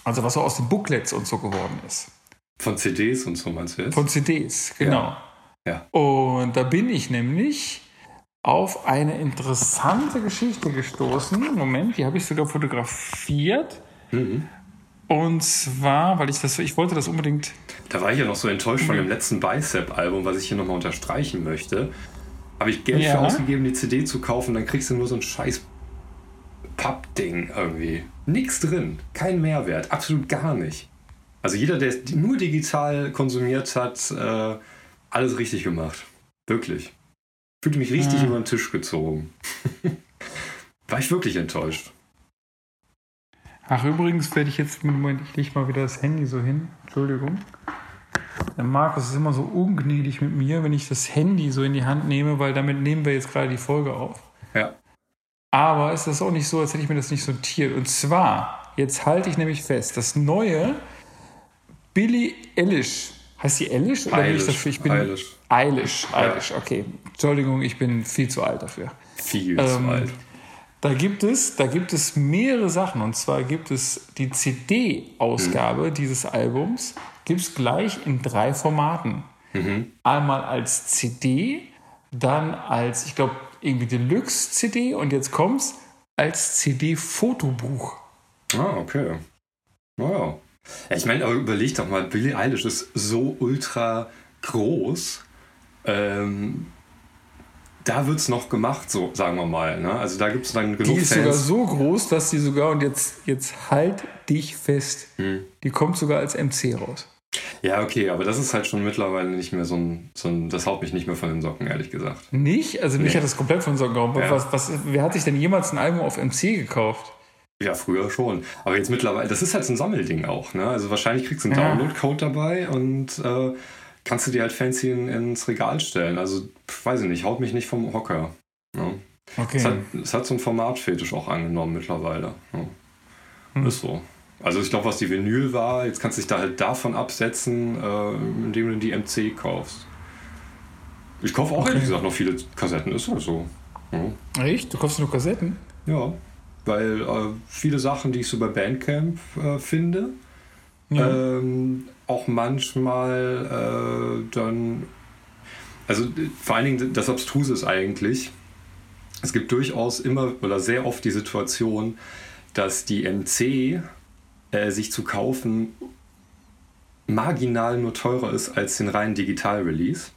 also was so aus den Booklets und so geworden ist. Von CDs und so meinst du jetzt? Von CDs, genau. Ja. Und da bin ich nämlich auf eine interessante Geschichte gestoßen. Moment, die habe ich sogar fotografiert. Mhm. Und zwar, weil ich das, ich wollte das unbedingt. Da war ich ja noch so enttäuscht von dem letzten Bicep-Album, was ich hier nochmal unterstreichen möchte. Habe ich Geld Ja. für ausgegeben, die CD zu kaufen, dann kriegst du nur so ein scheiß Pappding irgendwie. Nix drin, kein Mehrwert, absolut gar nicht. Also jeder, der es nur digital konsumiert hat, äh, alles richtig gemacht. Wirklich. Fühlte mich richtig Ah. über den Tisch gezogen. war ich wirklich enttäuscht. Ach, übrigens werde ich jetzt, Moment, ich lege mal wieder das Handy so hin. Entschuldigung. Der Markus ist immer so ungnädig mit mir, wenn ich das Handy so in die Hand nehme, weil damit nehmen wir jetzt gerade die Folge auf. Ja. Aber ist das auch nicht so, als hätte ich mir das nicht sortiert. Und zwar, jetzt halte ich nämlich fest, das neue Billie Eilish. Heißt die Eilish? Oder bin ich? Ich bin Eilish. Eilish. Eilish, okay. Entschuldigung, ich bin viel zu alt dafür. Viel Ähm, zu alt. Da gibt es, da gibt es mehrere Sachen. Und zwar gibt es die CD-Ausgabe dieses Albums, gibt es gleich in drei Formaten. Einmal als CD, dann als, ich glaube, irgendwie Deluxe-CD und jetzt kommt's als CD-Fotobuch. Ah, okay. Ja, ich meine, aber überleg doch mal, Billie Eilish ist so ultra groß. Ähm, da wird es noch gemacht, so sagen wir mal. Ne? Also da gibt es dann Die genug ist sogar Fans. so groß, dass die sogar, und jetzt, jetzt halt dich fest, die kommt sogar als MC raus. Ja, okay, aber das ist halt schon mittlerweile nicht mehr so ein, so ein. Das haut mich nicht mehr von den Socken, ehrlich gesagt. Nicht? Also mich Nee. hat das komplett von so gehauen. Ja. Was, was, wer hat sich denn jemals ein Album auf MC gekauft? Ja, früher schon. Aber jetzt mittlerweile, das ist halt so ein Sammelding auch. Ne? Also wahrscheinlich kriegst du einen Ja. Download-Code dabei und äh, kannst du dir halt fancy in, ins Regal stellen. Also, weiß ich nicht, haut mich nicht vom Hocker. Ne? Okay. Es, hat, es hat so einen Formatfetisch auch angenommen mittlerweile. Ja. Hm. Ist so. Also ich glaube, was die Vinyl war, jetzt kannst du dich da halt davon absetzen, äh, indem du die MC kaufst. Ich kaufe auch Okay. ehrlich gesagt noch viele Kassetten, ist halt so. Ja. Echt? Du kaufst nur Kassetten? Ja, weil äh, viele Sachen, die ich so bei Bandcamp äh, finde, ähm, auch manchmal äh, dann, also vor allen Dingen das Abstruse ist eigentlich, es gibt durchaus immer oder sehr oft die Situation, dass die MC äh, sich zu kaufen marginal nur teurer ist als den reinen Digital-Release.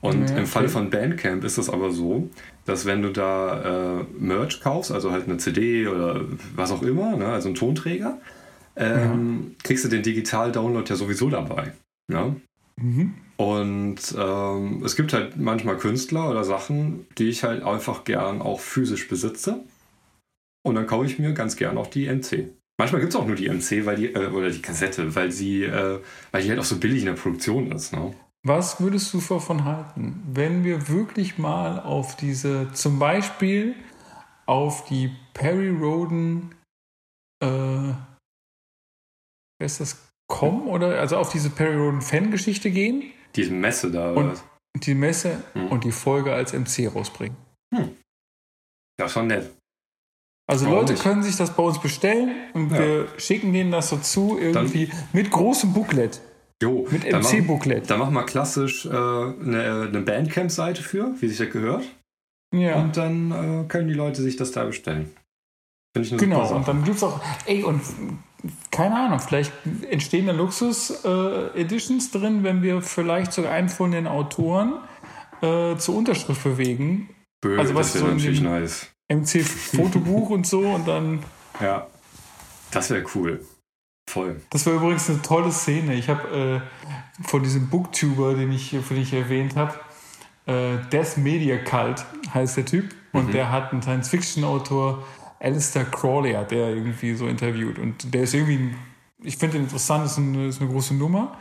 Und Ja, im Falle okay. von Bandcamp ist es aber so, dass wenn du da äh, Merch kaufst, also halt eine CD oder was auch immer, ne, also einen Tonträger, ähm, kriegst du den Digital-Download ja sowieso dabei. Ne? Mhm. Und ähm, es gibt halt manchmal Künstler oder Sachen, die ich halt einfach gern auch physisch besitze. Und dann kaufe ich mir ganz gern auch die MC. Manchmal gibt es auch nur die MC, weil die, äh, oder die Kassette, weil sie, äh, weil die halt auch so billig in der Produktion ist. Ne? Was würdest du davon halten, wenn wir wirklich mal auf diese, zum Beispiel auf die Perry Roden, äh, wer ist das, Com oder, also auf diese Perry Roden Fangeschichte gehen, Diese Messe da. Und- oder was? die Messe Mhm. und die Folge als MC rausbringen? Ja, schon nett. Also Warum Leute nicht? können sich das bei uns bestellen und Ja. wir schicken denen das so zu, irgendwie mit großem Booklet. Jo, Mit dann MC-Booklet. Da machen wir klassisch äh, eine, eine Bandcamp-Seite für, wie sich das gehört. Ja. Und dann äh, können die Leute sich das da bestellen. Finde ich eine Genau, und dann gibt es auch, ey, und keine Ahnung, vielleicht entstehen da Luxus-Editions drin, wenn wir vielleicht sogar einen von den Autoren äh, zur Unterschrift bewegen. Bö, also was das wäre so natürlich nice. MC-Fotobuch und so und dann. Ja. Das wäre cool. Voll. Das war übrigens eine tolle Szene. Ich habe äh, von diesem Booktuber, den ich, von dem ich erwähnt habe, äh, Death Media Cult heißt der Typ. Und der hat einen Science-Fiction-Autor, Alistair Crawley, hat der irgendwie so interviewt. Und der ist irgendwie, ich finde den interessant, ist eine, ist eine große Nummer.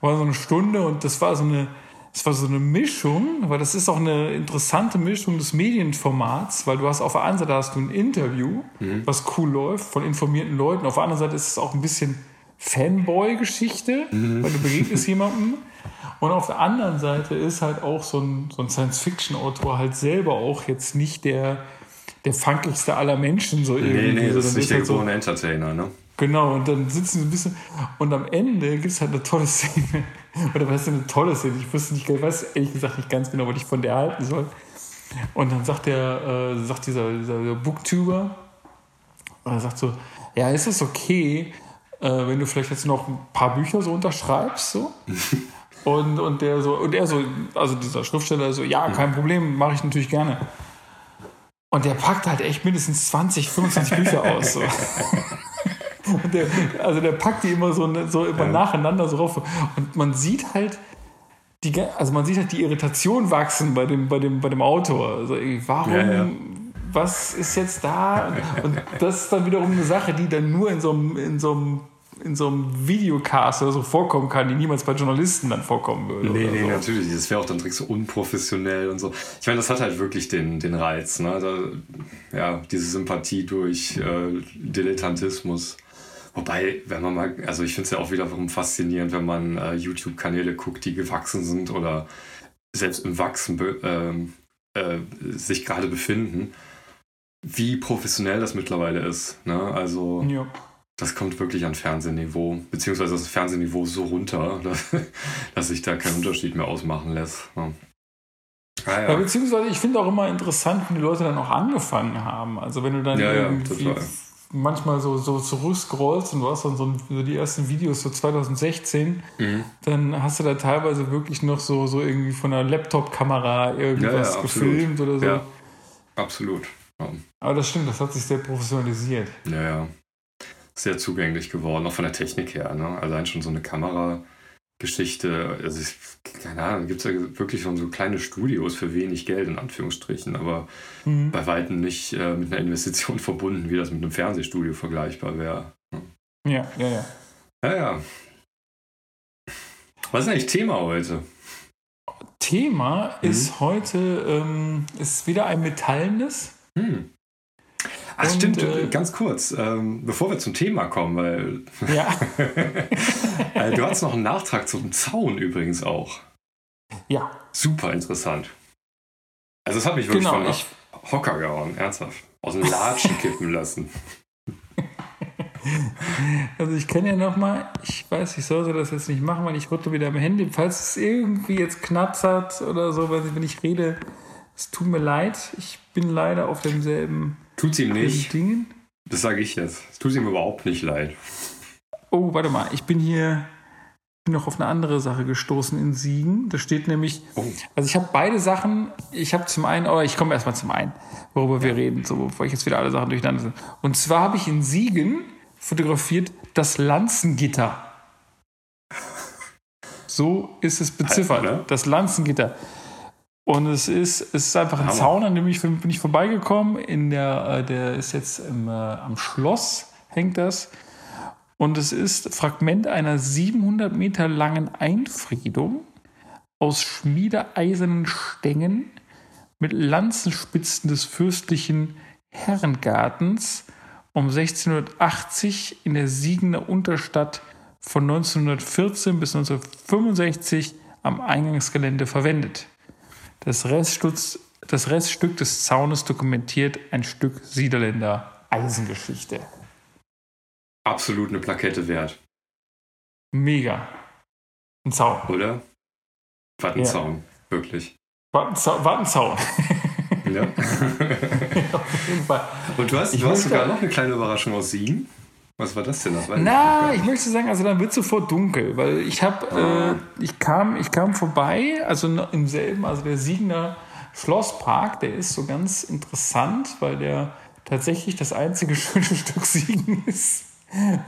War so eine Stunde und das war so eine, das war so eine Mischung, weil das ist auch eine interessante Mischung des Medienformats, weil du hast auf der einen Seite hast du ein Interview, was cool läuft von informierten Leuten, auf der anderen Seite ist es auch ein bisschen Fanboy-Geschichte, weil du begegnest jemandem. Und auf der anderen Seite ist halt auch so ein, so ein Science-Fiction-Autor halt selber auch jetzt nicht der, der funkigste aller Menschen so irgendwie. Nee, nee, das ist nicht der halt so, Entertainer, ne? Genau, und dann sitzen sie ein bisschen. Und am Ende gibt es halt eine tolle Szene. Oder was ist eine tolle Szene? Ich wusste nicht, ich weiß ehrlich gesagt nicht ganz genau, was ich von der halten soll. Und dann sagt der, äh, sagt dieser, dieser Booktuber, er sagt so, ja, ist es okay, äh, wenn du vielleicht jetzt noch ein paar Bücher so unterschreibst, so? Und, und der so, und er so, also dieser Schriftsteller so, ja, kein Problem, mache ich natürlich gerne. Und der packt halt echt mindestens 20, 25 Bücher aus. So. Und der, also der packt die immer so, so immer nacheinander so rauf. Und man sieht halt, die, also man sieht halt die Irritation wachsen bei dem, bei dem, bei dem Autor. Also warum, Ja, ja. was ist jetzt da? Und das ist dann wiederum eine Sache, die dann nur in so einem, in so einem, in so einem Videocast oder so vorkommen kann, die niemals bei Journalisten dann vorkommen würde. Nee, nee, so. natürlich. Das wäre auch dann direkt so unprofessionell und so. Ich meine, das hat halt wirklich den, den Reiz, ne? Da, ja, diese Sympathie durch äh, Dilettantismus. Wobei, wenn man mal, also ich finde es ja auch wiederum faszinierend, wenn man äh, YouTube-Kanäle guckt, die gewachsen sind oder selbst im Wachsen ähm, äh, sich gerade befinden, wie professionell das mittlerweile ist. Ne? Also Ja. Das kommt wirklich an Fernsehniveau, beziehungsweise das Fernsehniveau so runter, dass, dass sich da kein Unterschied mehr ausmachen lässt. Ja. Ah, Ja, ja. beziehungsweise ich finde auch immer interessant, wie die Leute dann auch angefangen haben. Also wenn du dann Ja, irgendwie manchmal so, so zurückscrollst und hast dann so, so die ersten Videos so 2016, Mhm. dann hast du da teilweise wirklich noch so, so irgendwie von einer Laptop-Kamera irgendwas gefilmt oder so. Ja. Absolut. Aber das stimmt, das hat sich sehr professionalisiert. ja, ja. Sehr zugänglich geworden, auch von der Technik her. Ne? Allein schon so eine Kamerageschichte. Also ich, keine Ahnung, gibt es ja wirklich schon so kleine Studios für wenig Geld, in Anführungsstrichen, aber Mhm. bei Weitem nicht äh, mit einer Investition verbunden, wie das mit einem Fernsehstudio vergleichbar wäre. Ja, ja, ja. Ja, ja. Was ist eigentlich Thema heute? Thema Mhm. ist heute ähm, ist wieder ein metallenes. Hm. Ach, Und, stimmt, äh, ganz kurz, ähm, bevor wir zum Thema kommen, weil Ja, äh, du hast noch einen Nachtrag zum Zaun übrigens auch. ja, Super interessant. Also, es hat mich wirklich genau. von Ich, Hocker gehauen, ernsthaft. Aus dem Latschen kippen lassen. Also ich kann ja noch mal, ich weiß, ich sollte das jetzt nicht machen, weil ich rüttle wieder am Handy. Falls es irgendwie jetzt knatzert oder so, wenn ich rede, es tut mir leid. Ich bin leider auf demselben Tut's ihm nicht. Dingen. Das sage ich jetzt. Es tut ihm überhaupt nicht leid. Oh, warte mal, ich bin hier bin noch auf eine andere Sache gestoßen in Siegen. Da steht nämlich, Oh. also ich habe beide Sachen. Ich habe zum einen, oder ich komme erstmal zum einen, worüber wir reden, so bevor ich jetzt wieder alle Sachen durcheinander sind. Und zwar habe ich in Siegen fotografiert das Lanzengitter. So ist es beziffert. Alter? Das Lanzengitter. Und es ist, es ist einfach ein Hammer. Zaun, an dem ich bin ich vorbeigekommen. In der, äh, der ist jetzt im, äh, am Schloss hängt das. Und es ist Fragment einer 700 Meter langen Einfriedung aus schmiedeeisernen Stängen mit Lanzenspitzen des fürstlichen Herrengartens um 1680 in der Siegener Unterstadt von 1914 bis 1965 am Eingangsgelände verwendet. Das Reststück, das Reststück des Zaunes dokumentiert ein Stück Siederländer Eisengeschichte. Absolut eine Plakette wert. Mega. Ein Zaun. Oder? Wattenzaun, ja. wirklich. Wattenzaun. Wattenzaun. Ja. Auf jeden Fall. Und du hast, du hast sogar noch eine kleine Überraschung aus Siegen. Was war das denn? Das war Na, ich möchte sagen, also dann wird es sofort dunkel, weil ich habe, ah. äh, ich kam, ich kam vorbei, also im selben, also der Siegener Schlosspark, der ist so ganz interessant, weil der tatsächlich das einzige schöne Stück Siegen ist.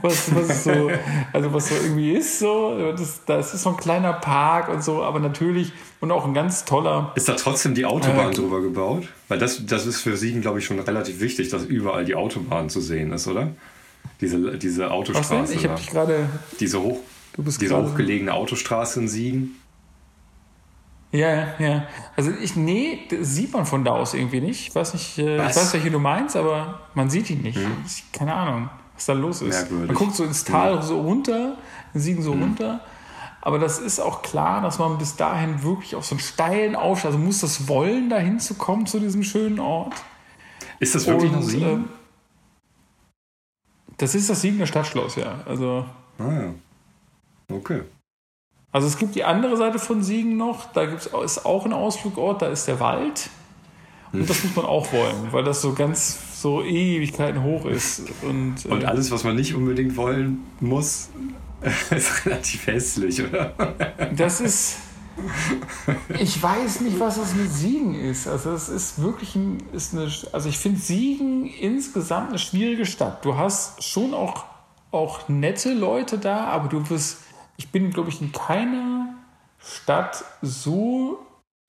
Was, was so, also was so irgendwie ist, so, das, das ist so ein kleiner Park und so, aber natürlich und auch ein ganz toller. Ist da trotzdem die Autobahn äh, drüber gebaut? Weil das, das ist für Siegen, glaube ich, schon relativ wichtig, dass überall die Autobahn zu sehen ist, oder? Diese, diese Autostraße. Ich habe dich gerade. Diese, hoch, diese hochgelegene Autostraße in Siegen. Ja, ja. Also ich, nee, das sieht man von da aus irgendwie nicht. Ich weiß nicht, äh, ich weiß, welche du meinst, aber man sieht ihn nicht. Hm. Keine Ahnung, was da los ist. Merkwürdig. Man guckt so ins Tal hm. so runter, Siegen so hm. runter. Aber das ist auch klar, dass man bis dahin wirklich auf so einen steilen Aufstieg, also muss das wollen, dahin zu kommen zu diesem schönen Ort. Ist das wirklich Und, noch Siegen? Äh, das ist das Siegener Stadtschloss, ja. Also, ah ja. Okay. Also es gibt die andere Seite von Siegen noch, da gibt's, ist auch ein Ausflugort, da ist der Wald. Und das muss man auch wollen, weil das so ganz so Ewigkeiten hoch ist. Und, und äh, alles, was man nicht unbedingt wollen muss, ist relativ hässlich, oder? Das ist. Ich weiß nicht, was das mit Siegen ist. Also es ist wirklich ein, ist eine, also ich finde Siegen insgesamt eine schwierige Stadt. Du hast schon auch, auch nette Leute da, aber du wirst, ich bin, glaube ich, in keiner Stadt so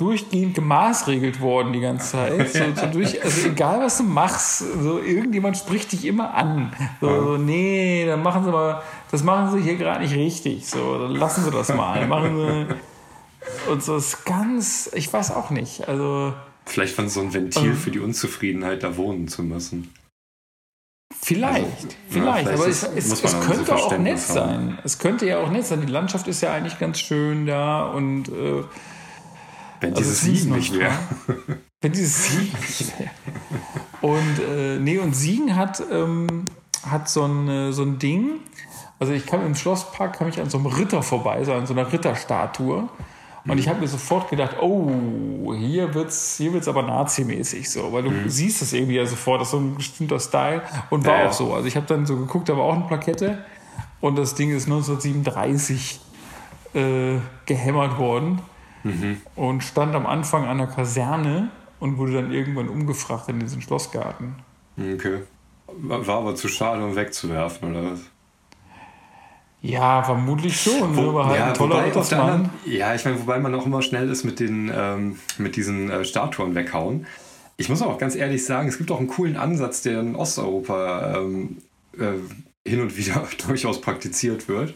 durchgehend gemaßregelt worden die ganze Zeit. So, so durch, also egal was du machst, so irgendjemand spricht dich immer an. So, so nee, dann machen sie mal, das machen sie hier gerade nicht richtig. So, dann lassen sie das mal. Machen sie, und so ist ganz, ich weiß auch nicht. Also. Vielleicht war es so ein Ventil ähm, für die Unzufriedenheit, da wohnen zu müssen. Vielleicht, also, vielleicht, ja, vielleicht, aber es, es, es könnte auch nett sein. Es könnte ja auch nett sein. Die Landschaft ist ja eigentlich ganz schön da und. Äh, wenn also dieses Siegen nicht wäre. Wenn dieses Siegen nicht wäre. Und, äh, nee, und Siegen hat, ähm, hat so, ein, äh, so ein Ding. Also ich kam im Schlosspark, kam ich an so einem Ritter vorbei, so an so einer Ritterstatue. Und ich habe mir sofort gedacht, oh, hier wird's, hier wird's aber Nazi-mäßig so, weil du mhm. siehst das irgendwie ja sofort, das ist so ein bestimmter Style und war ja, auch so. Also ich habe dann so geguckt, da war auch eine Plakette und das Ding ist 1937 äh, gehämmert worden mhm. und stand am Anfang an der Kaserne und wurde dann irgendwann umgefrachtet in diesen Schlossgarten. Okay. War aber zu schade, um wegzuwerfen, oder was? Ja, vermutlich schon. Ne? Wo, halt ja, ein toller Altersmann. Ja, ich meine, wobei man auch immer schnell ist mit, den, ähm, mit diesen äh, Statuen weghauen. Ich muss auch ganz ehrlich sagen, es gibt auch einen coolen Ansatz, der in Osteuropa ähm, äh, hin und wieder durchaus praktiziert wird.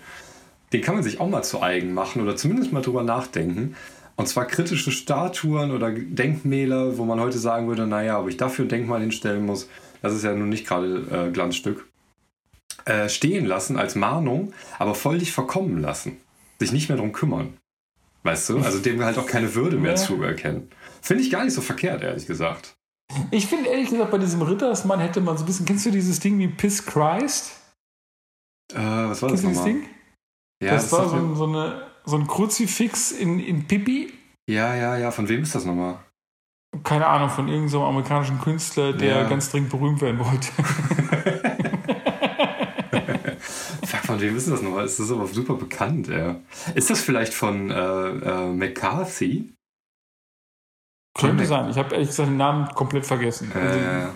Den kann man sich auch mal zu eigen machen oder zumindest mal drüber nachdenken. Und zwar kritische Statuen oder Denkmäler, wo man heute sagen würde, naja, ob ich dafür ein Denkmal hinstellen muss, das ist ja nun nicht gerade äh, Glanzstück. Äh, stehen lassen als Mahnung, aber voll dich verkommen lassen. Sich nicht mehr darum kümmern. Weißt du? Also dem halt auch keine Würde mehr ja. zuerkennen. Finde ich gar nicht so verkehrt, ehrlich gesagt. Ich finde ehrlich gesagt, bei diesem Rittersmann hätte man so ein bisschen. Kennst du dieses Ding wie Piss Christ? Äh, was war Kennst das nochmal? Ding? Ja, das, das war so, so, eine, so ein Kruzifix in, in Pippi. Ja, ja, ja. Von wem ist das nochmal? Keine Ahnung, von irgendeinem so amerikanischen Künstler, der ja. ganz dringend berühmt werden wollte. Von wem ist das nochmal? Ist das aber super bekannt, ja. Ist das vielleicht von äh, äh, McCarthy? Könnte sein. Ich habe ehrlich gesagt den Namen komplett vergessen. Äh, also,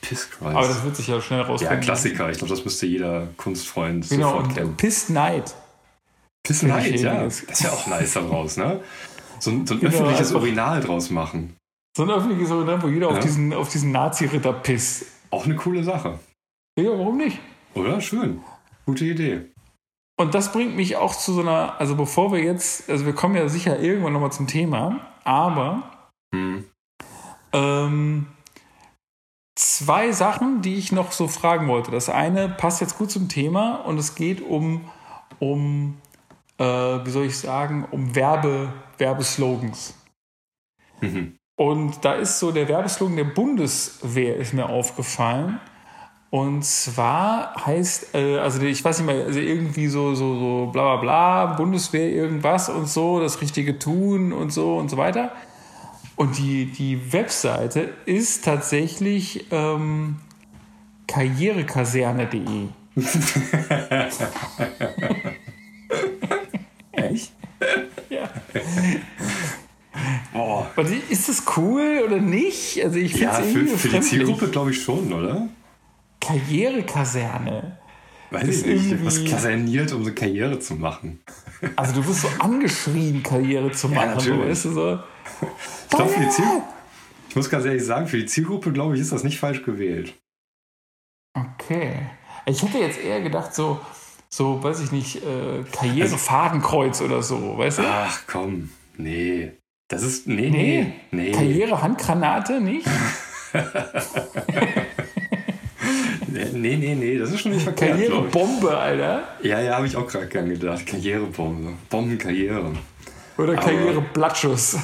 Piss Christ. Aber das wird sich ja schnell rausfinden. Ja, Klassiker. Ich glaube, das müsste jeder Kunstfreund genau, sofort kennen. Piss Night. Piss Night, ja. Das ist ja auch nice daraus, ne? So, ein, so ein genau, öffentliches Urinal draus machen. So ein öffentliches Urinal, wo jeder ja. auf diesen, auf diesen Nazi-Ritter pisst. Auch eine coole Sache. Ja, warum nicht? Oder? Schön. Gute Idee. Und das bringt mich auch zu so einer, also bevor wir jetzt, also wir kommen ja sicher irgendwann nochmal zum Thema, aber hm. ähm, zwei Sachen, die ich noch so fragen wollte. Das eine passt jetzt gut zum Thema und es geht um, um äh, wie soll ich sagen, um Werbe, Werbeslogans. Mhm. Und da ist so der Werbeslogan der Bundeswehr ist mir aufgefallen. Und zwar heißt, äh, also ich weiß nicht mehr, also irgendwie so, so, so bla bla bla, Bundeswehr irgendwas und so, das Richtige tun und so und so weiter. Und die, die Webseite ist tatsächlich ähm, karrierekaserne.de. Echt? ja. Oh. Ist das cool oder nicht? Also ich ja, für, für die Zielgruppe glaube ich schon, oder? Karrierekaserne. Weiß ich nicht, was kaserniert, um so Karriere zu machen. Also du wirst so angeschrien, Karriere zu machen. Ja, natürlich. Weißt du, so. Ich, glaub, für die Ziel ich muss ganz ehrlich sagen, für die Zielgruppe, glaube ich, ist das nicht falsch gewählt. Okay. Ich hätte jetzt eher gedacht, so, so weiß ich nicht, äh, Karrierefadenkreuz also, oder so, weißt du? Ach komm, nee. Das ist, nee, nee. nee. Karrierehandgranate, nicht? nee, nee, nee, das ist schon nicht verkehrt. Karrierebombe, Alter. Ja, ja, habe ich auch gerade gern gedacht. Karrierebombe. Bombenkarriere. Oder Karriereblattschuss.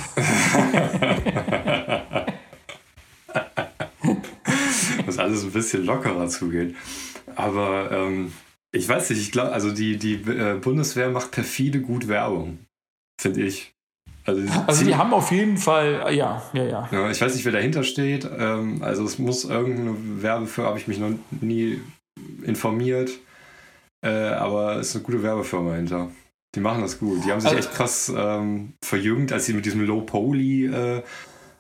Muss alles ein bisschen lockerer zugehen. Aber ähm, ich weiß nicht, ich glaube, also die, die äh, Bundeswehr macht perfide gut Werbung. Finde ich. Also, also die haben auf jeden Fall, ja, ja, ja. ja ich weiß nicht, wer dahinter steht. Ähm, also es muss irgendeine Werbefirma, habe ich mich noch nie informiert. Äh, aber es ist eine gute Werbefirma hinter. Die machen das gut. Die haben sich also, echt krass ähm, verjüngt, als sie mit diesem Low Poly, äh,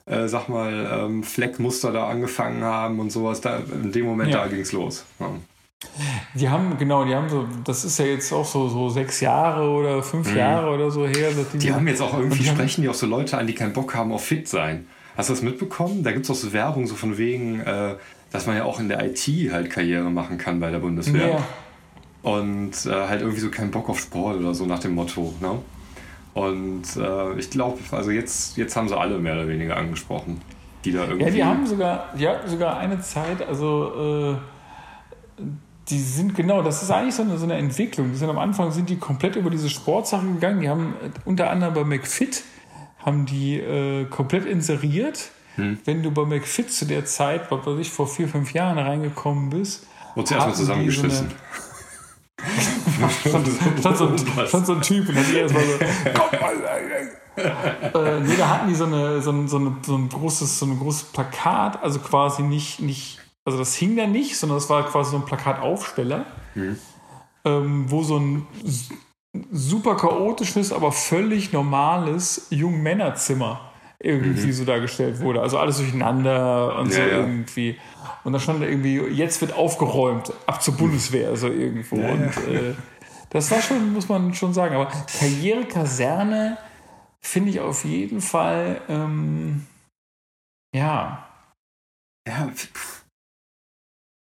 äh, sag mal, ähm, Fleckmuster da angefangen haben und sowas. Da, in dem Moment, ja. da ging es los. Ja. Die haben, genau, die haben so, das ist ja jetzt auch so, so sechs Jahre oder fünf mhm. Jahre oder so her. die, die haben jetzt auch irgendwie, die sprechen die auch so Leute an, die keinen Bock haben auf fit sein. Hast du das mitbekommen? Da gibt es auch so Werbung, so von wegen, äh, dass man ja auch in der IT halt Karriere machen kann bei der Bundeswehr. Ja. Und äh, halt irgendwie so keinen Bock auf Sport oder so nach dem Motto. Ne? Und äh, ich glaube, also jetzt, jetzt haben sie alle mehr oder weniger angesprochen, die da irgendwie. Ja, die haben sogar, ja, sogar eine Zeit, also äh, die sind genau, das ist eigentlich so eine, so eine Entwicklung. Die sind am Anfang sind die komplett über diese Sportsache gegangen. Die haben unter anderem bei McFit haben die äh, komplett inseriert. Hm. Wenn du bei McFit zu der Zeit, was ich vor vier, fünf Jahren reingekommen bist, wurde erstmal zusammengeschmissen. stand, stand, so, stand so ein Typ und dann erstmal so, komm mal, äh, nee, da hatten die so, eine, so, ein, so, eine, so ein großes, so ein großes Plakat, also quasi nicht, nicht also das hing da nicht, sondern das war quasi so ein Plakataufsteller, mhm. ähm, wo so ein super chaotisches, aber völlig normales Jungmännerzimmer irgendwie mhm. so dargestellt wurde. Also alles durcheinander und ja, so ja. irgendwie. Und da stand irgendwie, jetzt wird aufgeräumt, ab zur Bundeswehr, so irgendwo. Ja, und äh, das war schon, muss man schon sagen. Aber Karrierekaserne finde ich auf jeden Fall, ähm, ja. Ja,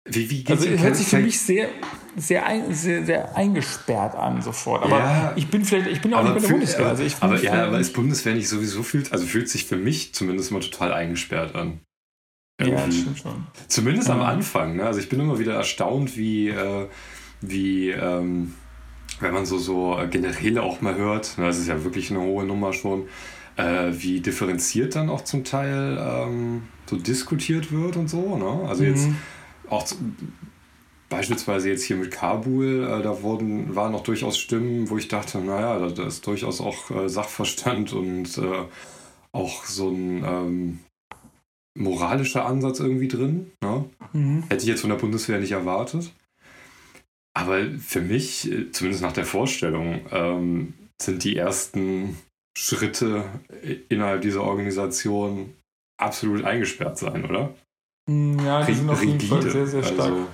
wie, wie also hört sich für mich sehr, sehr, ein, sehr, sehr eingesperrt an sofort. Aber ja, ich bin vielleicht, ich bin auch nicht bei der Bundeswehr. Also ich aber ja, aber ist Bundeswehr nicht sowieso fühlt, also fühlt sich für mich zumindest mal total eingesperrt an. Irgendwie. Ja, das stimmt schon. Zumindest ja. am Anfang. Ne? Also ich bin immer wieder erstaunt, wie, äh, wie ähm, wenn man so, so generell auch mal hört, ne, das ist ja wirklich eine hohe Nummer schon, äh, wie differenziert dann auch zum Teil ähm, so diskutiert wird und so. Ne? Also mhm. jetzt auch beispielsweise jetzt hier mit Kabul, äh, da wurden, waren noch durchaus Stimmen, wo ich dachte, naja, da, da ist durchaus auch äh, Sachverstand und äh, auch so ein ähm, moralischer Ansatz irgendwie drin. Ne? Mhm. Hätte ich jetzt von der Bundeswehr nicht erwartet. Aber für mich, äh, zumindest nach der Vorstellung, ähm, sind die ersten Schritte innerhalb dieser Organisation absolut eingesperrt sein, oder? Hm, ja, die sind auf jeden Fall sehr, sehr stark. Also,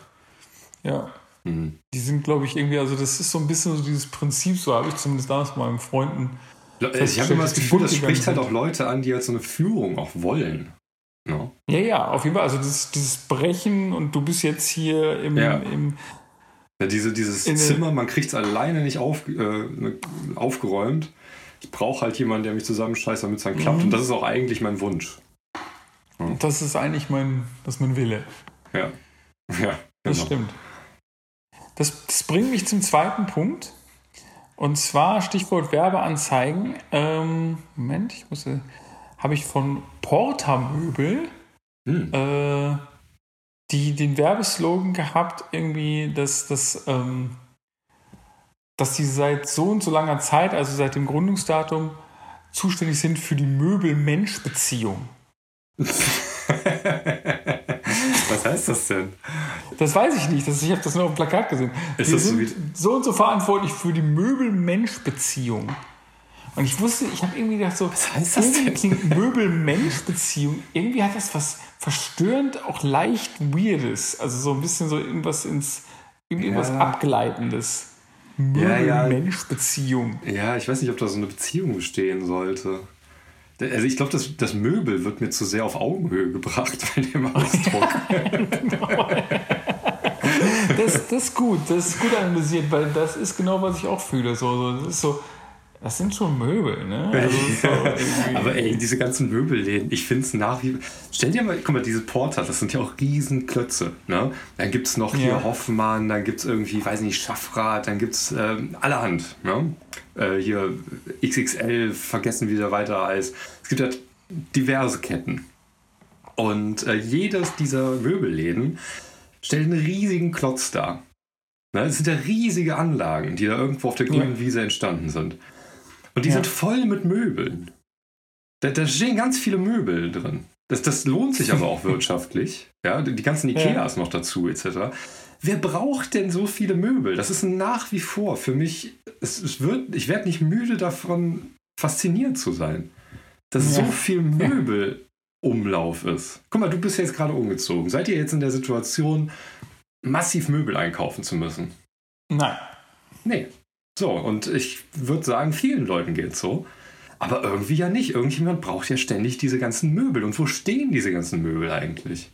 ja. Mhm. Die sind, glaube ich, irgendwie, also das ist so ein bisschen so dieses Prinzip, so habe ich zumindest damals mit meinen Freunden. Ich habe immer das Gefühl, das spricht halt auch Leute an, die halt so eine Führung auch wollen. No? Ja, ja, auf jeden Fall. Also dieses, dieses Brechen und du bist jetzt hier im. Ja. im ja, diese, dieses Zimmer, man kriegt es alleine nicht auf, äh, aufgeräumt. Ich brauche halt jemanden, der mich zusammenscheißt, damit es dann klappt. Mhm. Und das ist auch eigentlich mein Wunsch. Hm. Das ist eigentlich mein, das ist mein Wille. Ja. Ja. Genau. Das stimmt. Das, das, bringt mich zum zweiten Punkt. Und zwar Stichwort Werbeanzeigen. Ähm, Moment, ich muss. habe ich von Porta Möbel Hm. äh, die den Werbeslogan gehabt, irgendwie, dass, dass, ähm, dass die seit so und so langer Zeit, also seit dem Gründungsdatum, zuständig sind für die Möbel-Mensch-Beziehung. Was heißt das denn? Das weiß ich nicht, das, ich habe das nur auf dem Plakat gesehen. Ist die das so sind wie- so und so verantwortlich für die Möbel-Mensch-Beziehung. Und ich wusste, ich habe irgendwie gedacht, so, Was heißt das irgendwie denn? klingt Möbel-Mensch-Beziehung, irgendwie hat das was verstörend, auch leicht Weirdes. Also so ein bisschen so irgendwas ins, irgendwas Ja. Abgleitendes. Ja, ja. Möbel-Mensch-Beziehung. Ja, ich weiß nicht, ob da so eine Beziehung bestehen sollte. Also ich glaube, das, das Möbel wird mir zu sehr auf Augenhöhe gebracht bei dem Ausdruck. Das, das ist gut, das ist gut analysiert, weil das ist genau, was ich auch fühle. So, so, das ist so, das sind schon Möbel, ne? Also es Aber ey, diese ganzen Möbelläden, ich finde es nach wie Stell dir mal, guck mal, diese Porter, das sind ja auch riesen Klötze. Ne? Dann gibt es noch hier Ja. Hoffmann, dann gibt es irgendwie, weiß nicht, Schaffrad, dann gibt es ähm, allerhand. Ne? Äh, hier XXL, vergessen wie der weiter heißt. Es gibt ja diverse Ketten. Und äh, jedes dieser Möbelläden stellt einen riesigen Klotz dar. Ne? Das sind ja riesige Anlagen, die da irgendwo auf der grünen Ja. Wiese entstanden sind. Und die Ja. sind voll mit Möbeln. Da, da stehen ganz viele Möbel drin. Das, das lohnt sich aber auch wirtschaftlich. Ja, die ganzen Ikeas noch dazu, etc. Wer braucht denn so viele Möbel? Das ist nach wie vor für mich, es, es wird, ich werde nicht müde davon, fasziniert zu sein. Dass Ja. so viel Möbelumlauf ist. Guck mal, du bist jetzt gerade umgezogen. Seid ihr jetzt in der Situation, massiv Möbel einkaufen zu müssen? Nein. Nee. So, und ich würde sagen, vielen Leuten geht so. Aber irgendwie ja nicht. Irgendjemand braucht ja ständig diese ganzen Möbel. Und wo stehen diese ganzen Möbel eigentlich?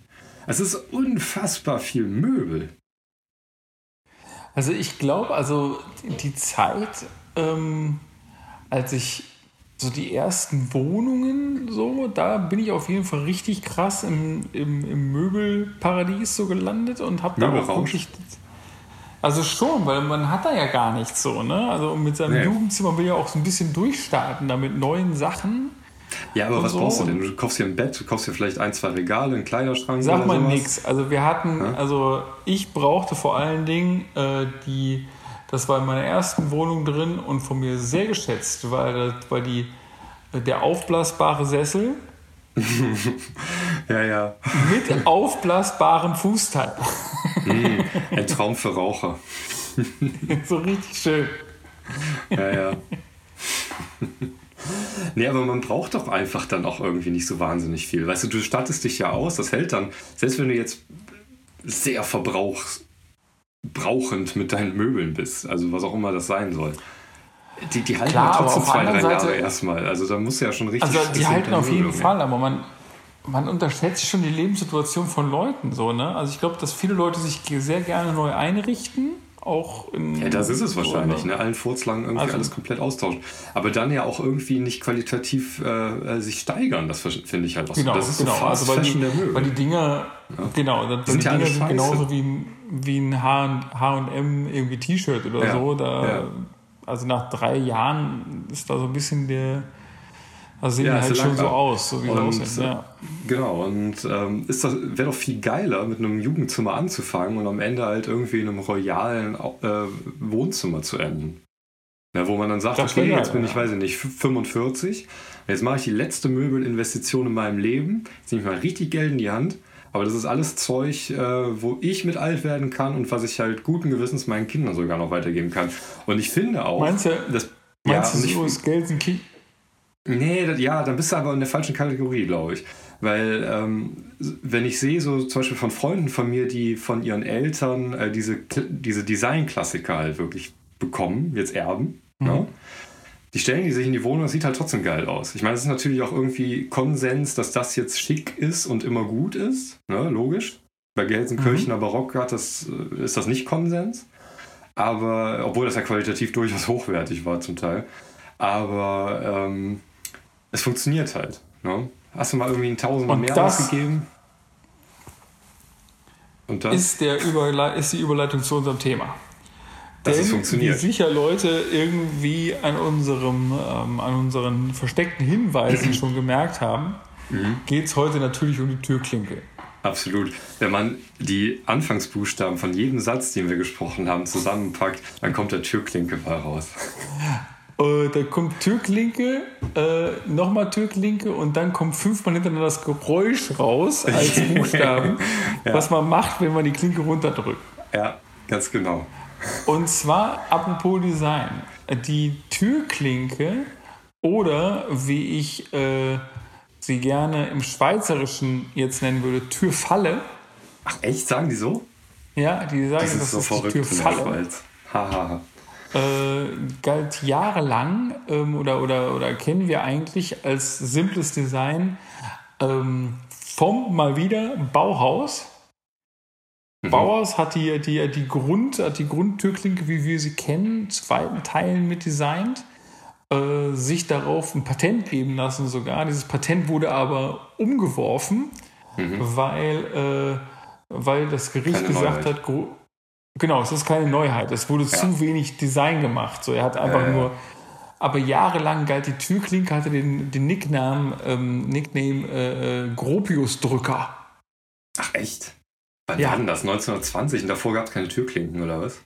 Es ist unfassbar viel Möbel. Also ich glaube, also die Zeit, ähm, als ich so die ersten Wohnungen so, da bin ich auf jeden Fall richtig krass im, im, im Möbelparadies so gelandet und habe da auch wirklich. Also schon, weil man hat da ja gar nichts so, ne? Also mit seinem Nee. Jugendzimmer will ja auch so ein bisschen durchstarten, da mit neuen Sachen. Ja, aber was so. brauchst du denn? Du kaufst hier ein Bett, du kaufst hier vielleicht ein, zwei Regale, einen Kleiderschrank Sag mal nix. Also wir hatten, Ja? also ich brauchte vor allen Dingen äh, die, das war in meiner ersten Wohnung drin und von mir sehr geschätzt, weil, das- weil die, der aufblasbare Sessel Ja, ja. mit aufblasbarem Fußteil. Ein Traum für Raucher. so richtig schön. Ja, ja. Nee, aber man braucht doch einfach dann auch irgendwie nicht so wahnsinnig viel. Weißt du, du stattest dich ja aus, das hält dann, selbst wenn du jetzt sehr verbrauchs, brauchend mit deinen Möbeln bist, also was auch immer das sein soll. Die, die halten Klar, ja aber trotzdem auf der zwei, drei anderen Jahre Seite- erstmal. Also da musst du ja schon richtig. Also die halten auf jeden Fall, aber man, man unterschätzt schon die Lebenssituation von Leuten so, ne? Also ich glaube, dass viele Leute sich sehr gerne neu einrichten, auch in, Ja, das ist es wahrscheinlich, so, ne? Allen Furzlangen irgendwie Also- alles komplett austauschen. Aber dann ja auch irgendwie nicht qualitativ äh, äh, sich steigern, das finde ich halt auch Genau, so. Das ist genau. so Fast also weil Fashion die, weil die Dinger, genau, weil die, sind ja alle Dinger sind genauso wie ein, wie ein H&M irgendwie T-Shirt oder Ja, so. Da, ja. Also nach drei Jahren ist da so ein bisschen der, also sehen Ja, die halt schon so aus, so wie Und, aussehen. Ja. Genau, und ähm, ist das wäre doch viel geiler, mit einem Jugendzimmer anzufangen und am Ende halt irgendwie in einem royalen äh, Wohnzimmer zu enden. Ja, wo man dann sagt, okay, jetzt bin ich, weiß ich nicht, 45, jetzt mache ich die letzte Möbelinvestition in meinem Leben, jetzt nehme ich mal richtig Geld in die Hand, aber das ist alles Zeug, äh, wo ich mit alt werden kann und was ich halt guten Gewissens meinen Kindern sogar noch weitergeben kann. Und ich finde auch, Meinst du, dass meinst ja, du ich, so ist Gelsenkirchen? Nee, das, ja, dann bist du aber in der falschen Kategorie, glaube ich. Weil, ähm, wenn ich sehe, so zum Beispiel von Freunden von mir, die von ihren Eltern äh, diese, diese Designklassiker halt wirklich bekommen, jetzt erben, ne? Die stellen die sich in die Wohnung, das sieht halt trotzdem geil aus. Ich meine, es ist natürlich auch irgendwie Konsens, dass das jetzt schick ist und immer gut ist, ne? logisch. Bei Gelsenkirchener Barock hat das, äh, ist das nicht Konsens. Aber, obwohl das ja qualitativ durchaus hochwertig war zum Teil. Aber ähm, es funktioniert halt. Ne? Hast du mal irgendwie einen Tausender Und mehr ausgegeben? Und das? ist, der Überle ist die Überleitung zu unserem Thema. Dass Denn, es funktioniert. Wie sicher Leute irgendwie an, unserem, ähm, an unseren versteckten Hinweisen schon gemerkt haben, Mhm. geht es heute natürlich um die Türklinke. Absolut. Wenn man die Anfangsbuchstaben von jedem Satz, den wir gesprochen haben, zusammenpackt, dann kommt der Türklinke mal raus. Äh, da kommt Türklinke, äh, nochmal Türklinke und dann kommt fünfmal hintereinander das Geräusch raus als Buchstaben, Ja. was man macht, wenn man die Klinke runterdrückt. Ja, ganz genau. Und zwar, apropos Design, die Türklinke oder wie ich äh, sie gerne im Schweizerischen jetzt nennen würde, Türfalle. Ach echt, sagen die so? Ja, die sagen, Das ist das so ist die verrückt der Türfalle. Haha. Äh, galt jahrelang ähm, oder, oder, oder kennen wir eigentlich als simples Design ähm, vom mal wieder Bauhaus. Mhm. Bauhaus hat die, die, die, Grund, die Grundtürklinke, wie wir sie kennen, zu weiten Teilen mit designt, äh, sich darauf ein Patent geben lassen sogar. Dieses Patent wurde aber umgeworfen, weil, äh, weil das Gericht Keine gesagt Neuheit. hat, genau, es ist keine Neuheit, es wurde zu wenig Design gemacht. So, er hat einfach Ja, ja. nur aber jahrelang galt die Türklinke, hatte den, den Nicknamen, ähm, Nickname äh, äh, Gropius-Drücker. Ach echt? Wann Ja. war denn das? 1920 und davor gab es keine Türklinken oder was?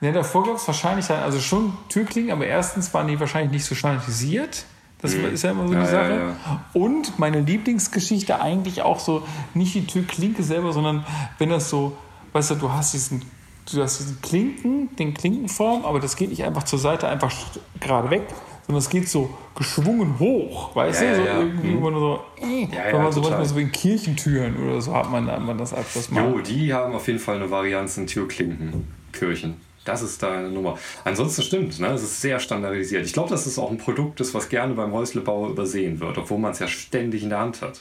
Ja, davor gab es wahrscheinlich also schon Türklinken, aber erstens waren die wahrscheinlich nicht so standardisiert. Das Mhm. ist ja immer so Ja, die ja, Sache. ja. Und meine Lieblingsgeschichte eigentlich auch so, nicht die Türklinke selber, sondern wenn das so, weißt du, du hast diesen, du hast diesen Klinken, den Klinkenform, aber das geht nicht einfach zur Seite einfach gerade weg, sondern es geht so geschwungen hoch, weißt Ja, du? So ja, irgendwie, Mhm. wo man so, äh, Ja, wenn ja, man manchmal so in Kirchentüren oder so hat man, hat man das öfters mal. Jo, die haben auf jeden Fall eine Varianz in Türklinkenkirchen. Das ist da eine Nummer. Ansonsten stimmt, ne? es ist sehr standardisiert. Ich glaube, dass es auch ein Produkt ist, was gerne beim Häuslebau übersehen wird, obwohl man es ja ständig in der Hand hat.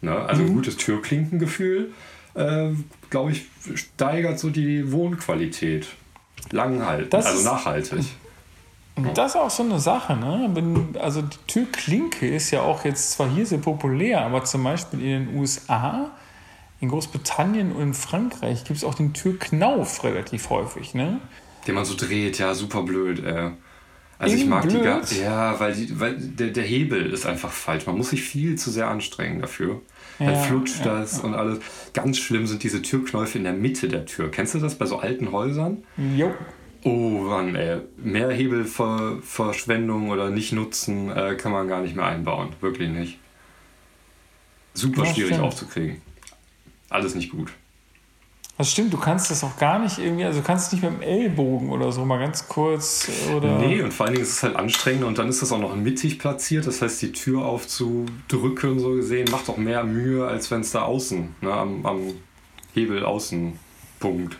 Ne? Also Mhm. ein gutes Türklinkengefühl, äh, glaube ich, steigert so die Wohnqualität. Langhaltend, Das also ist- nachhaltig. Und Das ist auch so eine Sache, ne? Wenn, also die Türklinke ist ja auch jetzt zwar hier sehr populär, aber zum Beispiel in den USA, in Großbritannien und in Frankreich gibt es auch den Türknauf relativ häufig, ne? Den man so dreht, ja, super blöd. Äh. Also ich Eben mag die blöd? gar Ja, weil, die, weil der, der Hebel ist einfach falsch. Man muss sich viel zu sehr anstrengen dafür. Ja, Dann flutscht ja, das und alles. Ganz schlimm sind diese Türknäufe in der Mitte der Tür. Kennst du das bei so alten Häusern? Jo. Oh Mann, ey. Mehr Hebelverschwendung oder nicht nutzen äh, kann man gar nicht mehr einbauen. Wirklich nicht. Super Ja, schwierig stimmt. aufzukriegen. Alles nicht gut. Das stimmt, du kannst das auch gar nicht irgendwie, also du kannst nicht mit dem Ellbogen oder so mal ganz kurz oder. Nee, und vor allen Dingen ist es halt anstrengend und dann ist das auch noch mittig platziert. Das heißt, die Tür aufzudrücken, so gesehen, macht auch mehr Mühe, als wenn es da außen, ne, am, am Hebel-Außenpunkt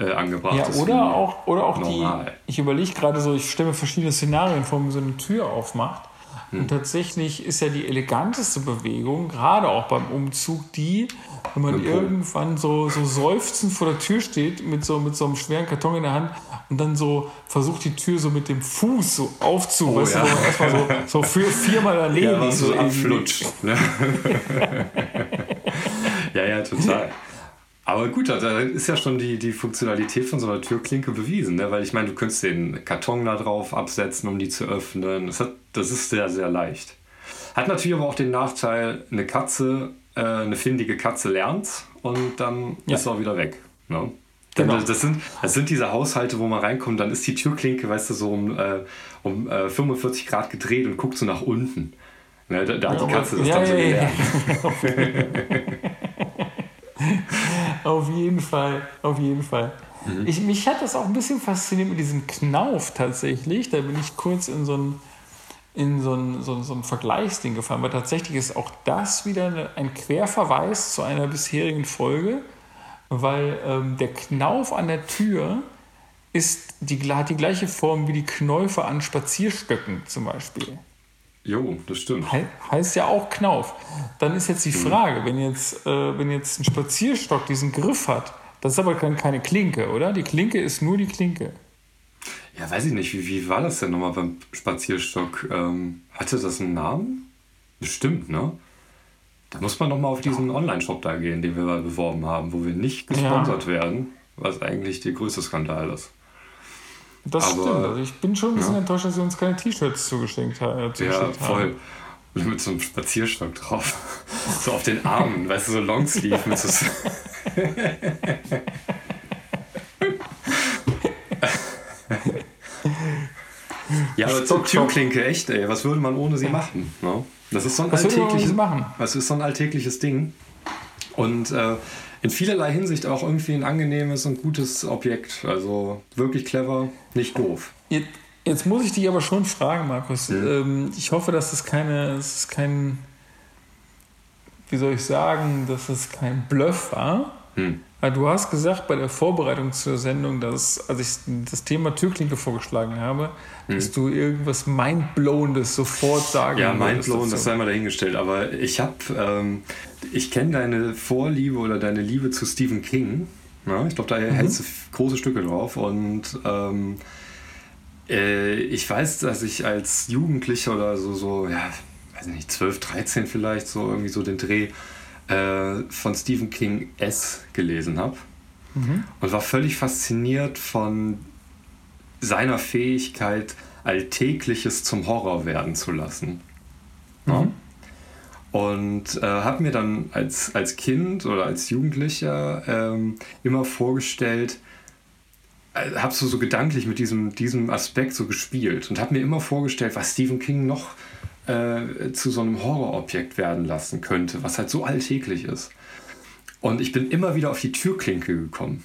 äh, angebracht Ja, ist. oder auch, oder auch die. normal. Ich überlege gerade so, ich stelle mir verschiedene Szenarien vor, wie man so eine Tür aufmacht. Hm. Und tatsächlich ist ja die eleganteste Bewegung, gerade auch beim Umzug, die, wenn man irgendwann so, so seufzend vor der Tür steht, mit so, mit so einem schweren Karton in der Hand und dann so versucht, die Tür so mit dem Fuß so aufzu, Oh, weißt ja. du, so erstmal so, so für viermal daneben. Ja, so abflutscht. Ne? ja, ja, total. Aber gut, da ist ja schon die, die Funktionalität von so einer Türklinke bewiesen, ne? weil ich meine, du könntest den Karton da drauf absetzen, um die zu öffnen. Das, hat, das ist sehr, sehr leicht. Hat natürlich aber auch den Nachteil, eine Katze, äh, eine findige Katze lernt und dann Ja. ist sie auch wieder weg. Ne? Genau. Das, sind, das sind diese Haushalte, wo man reinkommt, dann ist die Türklinke, weißt du, so um, äh, um äh, 45 Grad gedreht und guckt so nach unten. Ne, da, da hat die Katze das Ja, dann so ja, ja, gelernt. Auf jeden Fall, auf jeden Fall. Mhm. Ich, mich hat das auch ein bisschen fasziniert mit diesem Knauf tatsächlich. Da bin ich kurz in so ein, in so ein, so ein, so ein Vergleichsding gefallen, weil tatsächlich ist auch das wieder ein Querverweis zu einer bisherigen Folge, weil ähm, der Knauf an der Tür ist die, hat die gleiche Form wie die Knäufe an Spazierstöcken zum Beispiel. Jo, das stimmt. He heißt ja auch Knauf. Dann ist jetzt die Frage, wenn jetzt, äh, wenn jetzt ein Spazierstock diesen Griff hat, das ist aber keine Klinke, oder? Die Klinke ist nur die Klinke. Ja, weiß ich nicht, wie, wie war das denn nochmal beim Spazierstock? Ähm, hatte das einen Namen? Bestimmt, ne? Da muss man nochmal auf diesen Online-Shop da gehen, den wir mal beworben haben, wo wir nicht gesponsert werden, was eigentlich der größte Skandal ist. Das Aber, stimmt. Also ich bin schon ein bisschen ja. enttäuscht, dass sie uns keine T-Shirts zugeschenkt, äh, zugeschickt ja, voll. haben. Mit so einem Spazierstock drauf. So auf den Armen, weißt du, so Longsleeve mit so. ja, aber zur Türklinke, echt, ey. Was würde man ohne sie machen? No? Ne? Das ist so ein, alltägliches, das ist so ein alltägliches Ding. Und äh, in vielerlei Hinsicht auch irgendwie ein angenehmes und gutes Objekt. Also wirklich clever, nicht doof. Jetzt, jetzt muss ich dich aber schon fragen, Markus. Mhm. Ähm, ich hoffe, dass es keine, es kein, wie soll ich sagen, dass es kein Bluff war. Mhm. Du hast gesagt bei der Vorbereitung zur Sendung, dass, als ich das Thema Türklinke vorgeschlagen habe, hm. dass du irgendwas Mindblowendes sofort sagen Ja, Mindblown, das sei mal dahingestellt. Aber ich habe, ähm, ich kenne deine Vorliebe oder deine Liebe zu Stephen King. Ja, ich glaube, da mhm. hältst du große Stücke drauf. Und ähm, äh, ich weiß, dass ich als Jugendlicher oder so, so, ja, weiß nicht, 12, 13 vielleicht, so irgendwie so den Dreh äh, von Stephen King S gelesen habe mhm. und war völlig fasziniert von seiner Fähigkeit, Alltägliches zum Horror werden zu lassen. Mhm. Und äh, habe mir dann als, als Kind oder als Jugendlicher ähm, immer vorgestellt, äh, habe so, so gedanklich mit diesem, diesem Aspekt so gespielt und habe mir immer vorgestellt, was Stephen King noch äh, zu so einem Horrorobjekt werden lassen könnte, was halt so alltäglich ist. Und ich bin immer wieder auf die Türklinke gekommen.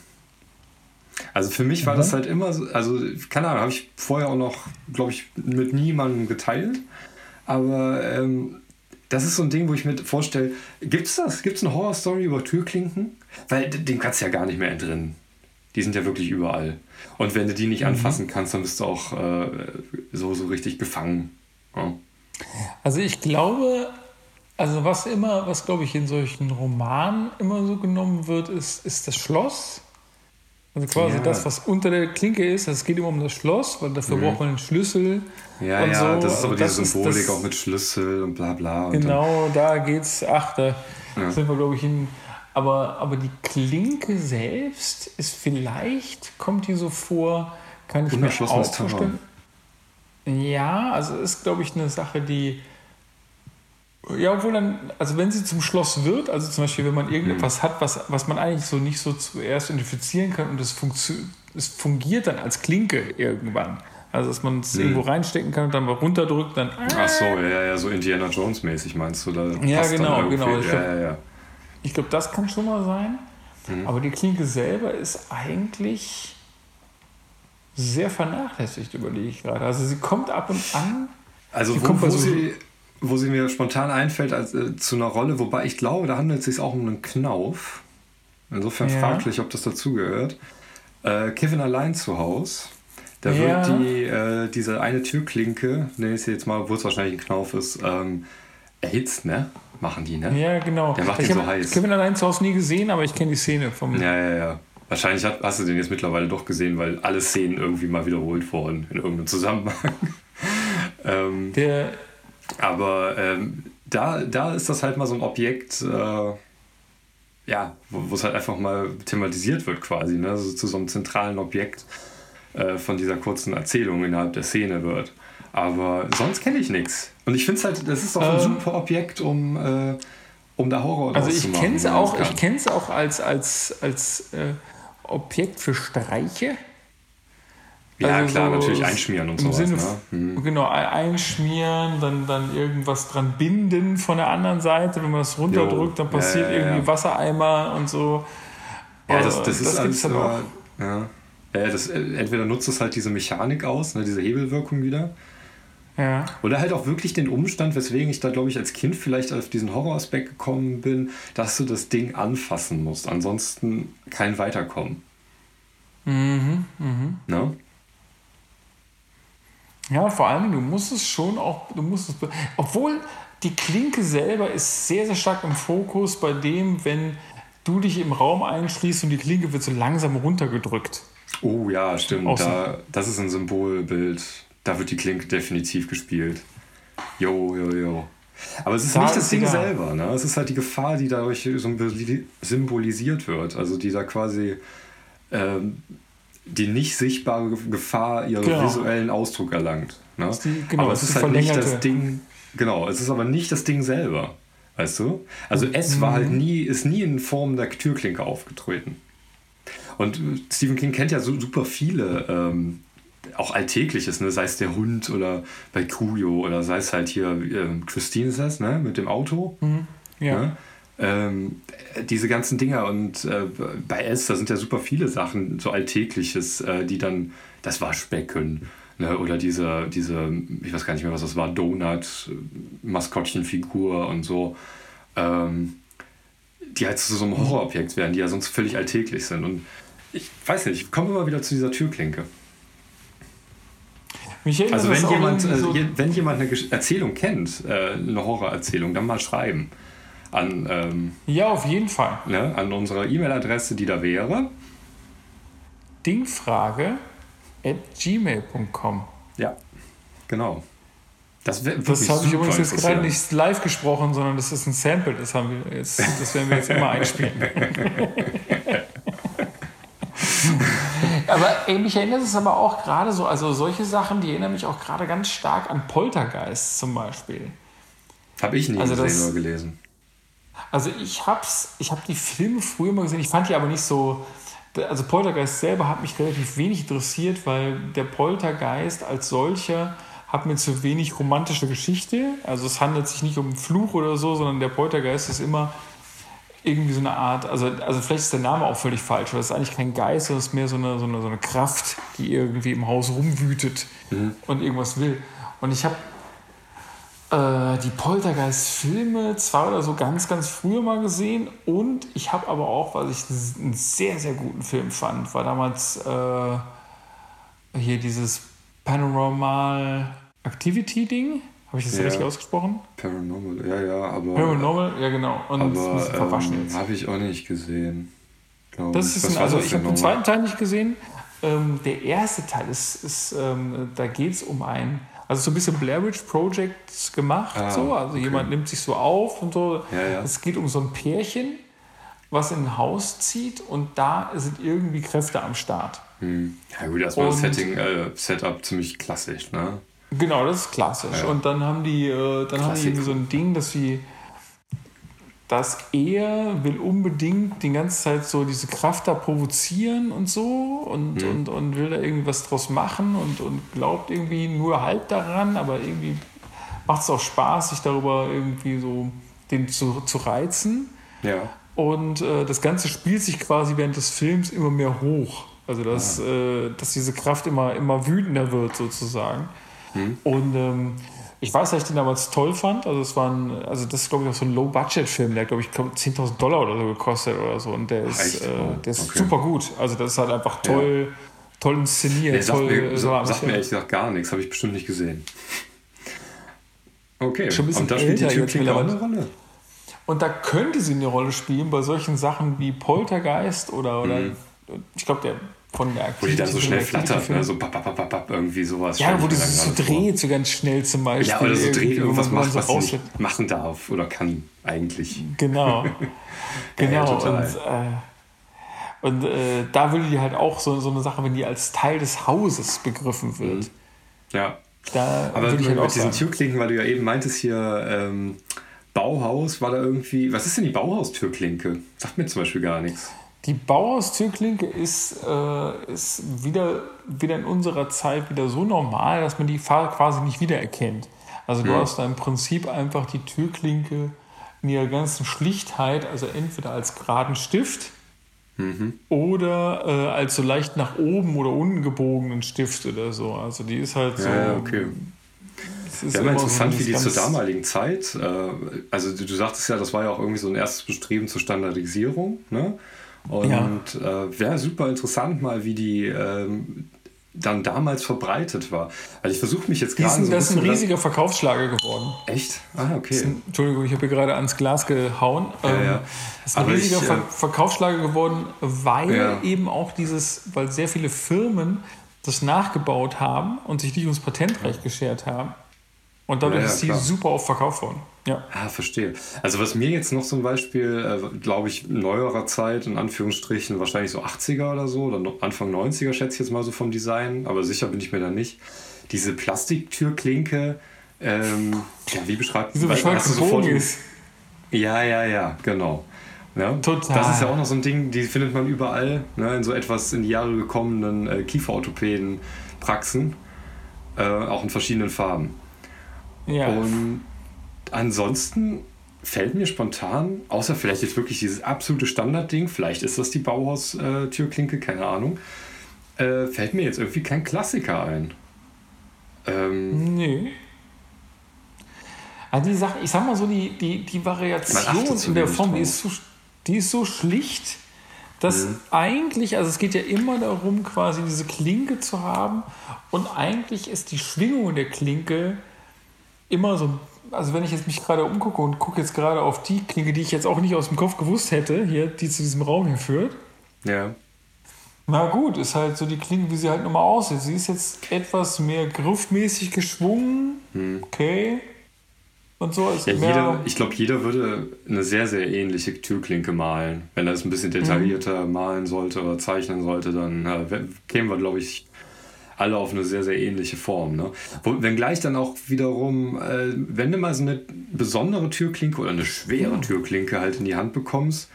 Also für mich war mhm. das halt immer so, also keine Ahnung, habe ich vorher auch noch, glaube ich, mit niemandem geteilt. Aber ähm, das ist so ein Ding, wo ich mir vorstelle, gibt es das? Gibt es eine Horrorstory über Türklinken? Weil den kannst du ja gar nicht mehr entrinnen. Die sind ja wirklich überall. Und wenn du die nicht mhm. anfassen kannst, dann bist du auch äh, so, so richtig gefangen. Ja. Also ich glaube, also was immer, was glaube ich in solchen Romanen immer so genommen wird, ist, ist das Schloss. Also quasi ja. das, was unter der Klinke ist, es geht immer um das Schloss, weil dafür mhm. braucht man den Schlüssel. Ja, und ja, so. das ist aber also die Symbolik ist, auch mit Schlüssel und bla bla. Und genau, da geht's, ach, da ja. sind wir, glaube ich, in. Aber, aber die Klinke selbst ist vielleicht, kommt die so vor, kann ich mir auch vorstellen. Ja, also ist, glaube ich, eine Sache, die. Ja, obwohl dann, also wenn sie zum Schloss wird, also zum Beispiel, wenn man irgendetwas mhm. hat, was, was man eigentlich so nicht so zuerst identifizieren kann und es, es fungiert dann als Klinke irgendwann. Also, dass man es mhm. irgendwo reinstecken kann und dann mal runterdrückt, dann. Ach so, ja, ja, so Indiana Jones-mäßig meinst du da? Ja, genau, genau. Ich glaube, ja, ja, ja. glaub, das kann schon mal sein. Mhm. Aber die Klinke selber ist eigentlich sehr vernachlässigt, überlege ich gerade. Also sie kommt ab und an. Also wo, wo, sie, wo sie mir spontan einfällt als, äh, zu einer Rolle, wobei ich glaube, da handelt es sich auch um einen Knauf. Insofern ja. fraglich, ob das dazugehört. Äh, Kevin allein zu Hause. Da ja. wird die, äh, diese eine Türklinke, nenne ich sie jetzt mal, obwohl es wahrscheinlich ein Knauf ist, ähm, erhitzt, ne? Machen die, ne? Ja, genau. Der macht ich den so heiß. Kevin allein zu Hause nie gesehen, aber ich kenne die Szene vom. Ja, ja, ja. Wahrscheinlich hast du den jetzt mittlerweile doch gesehen, weil alle Szenen irgendwie mal wiederholt wurden in irgendeinem Zusammenhang. ähm, Der aber ähm, da, da ist das halt mal so ein Objekt, äh, ja, wo es halt einfach mal thematisiert wird quasi, ne? Also zu so einem zentralen Objekt äh, von dieser kurzen Erzählung innerhalb der Szene wird. Aber sonst kenne ich nichts. Und ich finde es halt, das ist auch ein ähm, super Objekt, um, äh, um da Horror Also ich kenne es auch, ich kenn's auch als, als, als äh, Objekt für Streiche. Ja, also klar, so natürlich einschmieren und sowas. Sinne, ne? mhm. Genau, einschmieren, dann, dann irgendwas dran binden von der anderen Seite. Wenn man das runterdrückt, dann passiert ja, ja, irgendwie Wassereimer und so. Ja, das, das, das ist alles. Dann auch. Ja. ja das, entweder nutzt es halt diese Mechanik aus, ne, diese Hebelwirkung wieder. Ja. Oder halt auch wirklich den Umstand, weswegen ich da, glaube ich, als Kind vielleicht auf diesen Horroraspekt gekommen bin, dass du das Ding anfassen musst. Ansonsten kein Weiterkommen. Mhm, mhm. Ne? Ja, vor allem, du musst es schon auch, du musst es, obwohl die Klinke selber ist sehr, sehr stark im Fokus bei dem, wenn du dich im Raum einschließt und die Klinke wird so langsam runtergedrückt. Oh ja, stimmt. Da, das ist ein Symbolbild da wird die Klinke definitiv gespielt. Jo, jo, jo. Aber es ist da nicht das Ding egal. selber, ne? Es ist halt die Gefahr, die dadurch symbolisiert wird. Also die da quasi ähm, die nicht sichtbare Gefahr ihren genau. visuellen Ausdruck erlangt. Ne? Die, genau, aber es ist, ist halt nicht das Ding, genau, es ist aber nicht das Ding selber. Weißt du? Also S war halt mhm. nie, ist nie in Form der Türklinke aufgetreten. Und Stephen King kennt ja so super viele, ähm, auch Alltägliches, ne? sei es der Hund oder bei Cujo oder sei es halt hier, äh, Christine ist das, ne? mit dem Auto. Mhm. Ja. Ne? Ähm, diese ganzen Dinger und äh, bei S, da sind ja super viele Sachen, so Alltägliches, äh, die dann das Waschbecken ne? oder diese, diese, ich weiß gar nicht mehr, was das war, Donut, Maskottchenfigur und so, ähm, die halt zu so einem Horrorobjekt werden, die ja sonst völlig alltäglich sind. Und ich weiß nicht, ich komme immer wieder zu dieser Türklinke. also wenn jemand, so äh, wenn jemand eine Erzählung kennt, äh, eine Horrorerzählung, dann mal schreiben an. Ähm, ja, auf jeden Fall. Ne, an unsere E-Mail-Adresse, die da wäre. Dingfrage at gmail.com. Ja, genau. Das, das habe ich übrigens jetzt gerade nicht live gesprochen, sondern das ist ein Sample. Das, haben wir jetzt, das werden wir jetzt immer einspielen. aber ey, mich erinnert es aber auch gerade so, also solche Sachen, die erinnern mich auch gerade ganz stark an Poltergeist zum Beispiel. Habe ich nie also gesehen das, oder gelesen. Also ich hab's, ich habe die Filme früher mal gesehen, ich fand die aber nicht so. Also Poltergeist selber hat mich relativ wenig interessiert, weil der Poltergeist als solcher hat mir zu wenig romantische Geschichte. Also es handelt sich nicht um einen Fluch oder so, sondern der Poltergeist ist immer irgendwie so eine Art, also, also vielleicht ist der Name auch völlig falsch, weil es ist eigentlich kein Geist, sondern es ist mehr so eine, so eine, so eine Kraft, die irgendwie im Haus rumwütet mhm. und irgendwas will. Und ich habe die Poltergeist-Filme zwar oder so ganz, ganz früher mal gesehen und ich habe aber auch, was ich einen sehr, sehr guten Film fand, war damals äh, hier dieses Paranormal Activity-Ding. Habe ich das ja. richtig ausgesprochen? Paranormal, ja, ja, aber. Paranormal, ja, genau. Und aber, verwaschen ähm, Habe ich auch nicht gesehen. Das ist ein, also ich habe den zweiten Teil nicht gesehen. Ähm, der erste Teil ist, ist ähm, da geht es um ein also so ein bisschen Blair Witch Project gemacht, ah, so. Also okay. jemand nimmt sich so auf und so. Ja, ja. Es geht um so ein Pärchen, was in ein Haus zieht und da sind irgendwie Kräfte am Start. Hm. Ja gut, das war das Setting, äh, Setup ziemlich klassisch, ne? Genau, das ist klassisch. Ja. Und dann haben die, äh, dann haben die irgendwie so ein Ding, dass sie dass er will unbedingt die ganze Zeit so diese Kraft da provozieren und so und, mhm. und, und will da irgendwas draus machen und, und glaubt irgendwie nur halb daran, aber irgendwie macht es auch Spaß, sich darüber irgendwie so den zu, zu reizen. Ja. Und äh, das Ganze spielt sich quasi während des Films immer mehr hoch. Also dass, ah. äh, dass diese Kraft immer, immer wütender wird sozusagen. Mhm. Und ähm, ich weiß, dass ich den damals toll fand. Also, es war ein, also das ist, glaube ich, auch so ein Low-Budget-Film, der, glaube ich, 10.000 Dollar oder so gekostet oder so. Und der ist, äh, der ist okay. super gut. Also, das ist halt einfach toll, ja. toll inszeniert. Nee, sagt mir, so, sagt mir ehrlich gesagt gar nichts. Habe ich bestimmt nicht gesehen. Okay, Schon ein bisschen und da spielt die Türklinge auch eine Rolle? Und da könnte sie eine Rolle spielen bei solchen Sachen wie Poltergeist oder, oder mhm. ich glaube, der von der Aktivität. Wo die dann so schnell flattert, ne? so papp, papp, papp, papp, irgendwie sowas. Ja, wo die so dreht, so ganz schnell zum Beispiel. Ja, oder so dreht, irgendwas macht, so was sie nicht machen darf oder kann eigentlich. Genau, genau. Ja, und äh, und äh, da würde die halt auch so, so eine Sache, wenn die als Teil des Hauses begriffen wird. Mhm. Ja. Da Aber mit, halt mit diesen Türklinken, weil du ja eben meintest hier, ähm, Bauhaus, war da irgendwie. Was ist denn die Bauhaustürklinke? Sagt mir zum Beispiel gar nichts. Die Bauhaustürklinke ist, äh, ist wieder, wieder in unserer Zeit wieder so normal, dass man die quasi nicht wiedererkennt. Also du mhm. hast da im Prinzip einfach die Türklinke in ihrer ganzen Schlichtheit, also entweder als geraden Stift mhm. oder äh, als so leicht nach oben oder unten gebogenen Stift oder so. Also die ist halt so. Ja, okay. Ja, immer interessant, so wie die zur damaligen Zeit, äh, also du, du sagtest ja, das war ja auch irgendwie so ein erstes Bestreben zur Standardisierung, ne? Und ja. äh, wäre super interessant mal, wie die ähm, dann damals verbreitet war. Also ich versuche mich jetzt gerade. So das ist ein riesiger Verkaufsschlager geworden. Echt? Ah, okay. Ein, Entschuldigung, ich habe hier gerade ans Glas gehauen. Ja, ähm, ja. Das ist ein Aber riesiger ich, Ver äh, Verkaufsschlager geworden, weil ja. eben auch dieses, weil sehr viele Firmen das nachgebaut haben und sich nicht ums Patentrecht geschert haben. Und dadurch Ja, ist klar. super oft verkauft worden. Ja. Ah, verstehe. Also was mir jetzt noch zum Beispiel, äh, glaube ich, neuerer Zeit, in Anführungsstrichen, wahrscheinlich so 80er oder so, oder Anfang 90er schätze ich jetzt mal so vom Design, aber sicher bin ich mir da nicht. Diese Plastiktürklinke, ähm, ja, wie beschreibt Diese bescheuerte hast du sofort- ist. Ja, ja, ja, genau. Ja, Total. Das ist ja auch noch so ein Ding, die findet man überall, ne, in so etwas in die Jahre gekommenen äh, Kieferorthopäden-Praxen, äh, auch in verschiedenen Farben. Ja. Und ansonsten fällt mir spontan, außer vielleicht jetzt wirklich dieses absolute Standardding, vielleicht ist das die Bauhaus-Türklinke, keine Ahnung, äh, fällt mir jetzt irgendwie kein Klassiker ein. Ähm, Nee. Also die Sache, ich sag mal so, die, die, die Variation in der Form, die ist, so, die ist so schlicht, dass Mhm. eigentlich, also es geht ja immer darum, quasi diese Klinke zu haben und eigentlich ist die Schwingung der Klinke immer so, also wenn ich jetzt mich gerade umgucke und gucke jetzt gerade auf die Klinke, die ich jetzt auch nicht aus dem Kopf gewusst hätte, hier, die zu diesem Raum hier führt, ja. na gut, ist halt so die Klinge, wie sie halt nochmal aussieht. Sie ist jetzt etwas mehr griffmäßig geschwungen. Okay. Und so ist Hm. Ja, mehr. jeder, ich glaube, jeder würde eine sehr, sehr ähnliche Türklinke malen. Wenn er es ein bisschen detaillierter malen sollte oder zeichnen sollte, dann äh, kämen wir, glaube ich, alle auf eine sehr, sehr ähnliche Form. Ne? Wo, wenngleich dann auch wiederum, äh, wenn du mal so eine besondere Türklinke oder eine schwere Türklinke halt in die Hand bekommst,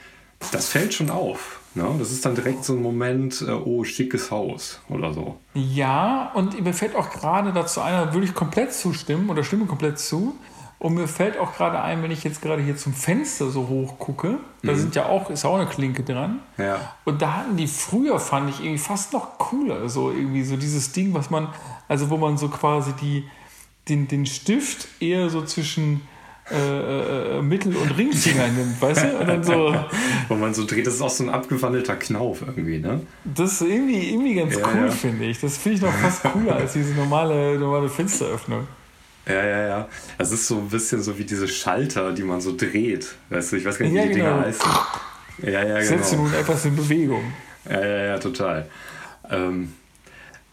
das fällt schon auf. Ne? Das ist dann direkt so ein Moment, äh, oh, schickes Haus oder so. Ja, und mir fällt auch gerade dazu ein, da würde ich komplett zustimmen oder stimme komplett zu. Und mir fällt auch gerade ein, wenn ich jetzt gerade hier zum Fenster so hoch gucke, da sind ja auch, ist auch eine Klinke dran. Ja. Und da hatten die früher, fand ich irgendwie fast noch cooler, so irgendwie so dieses Ding, was man, also wo man so quasi die, den, den Stift eher so zwischen äh, äh, Mittel- und Ringfinger nimmt, weißt du? Und dann so, Wo man so dreht, das ist auch so ein abgewandelter Knauf irgendwie, ne? das ist irgendwie, irgendwie ganz Ja, cool, ja. finde ich. Das finde ich noch fast cooler als diese normale, normale Fensteröffnung. Ja, ja, ja. Das ist so ein bisschen so wie diese Schalter, die man so dreht. Weißt du, ich weiß gar nicht, wie Ja, die genau. Dinger heißen. Ja, ja, genau. nun etwas in Bewegung. Ja, ja, ja, total. Ähm,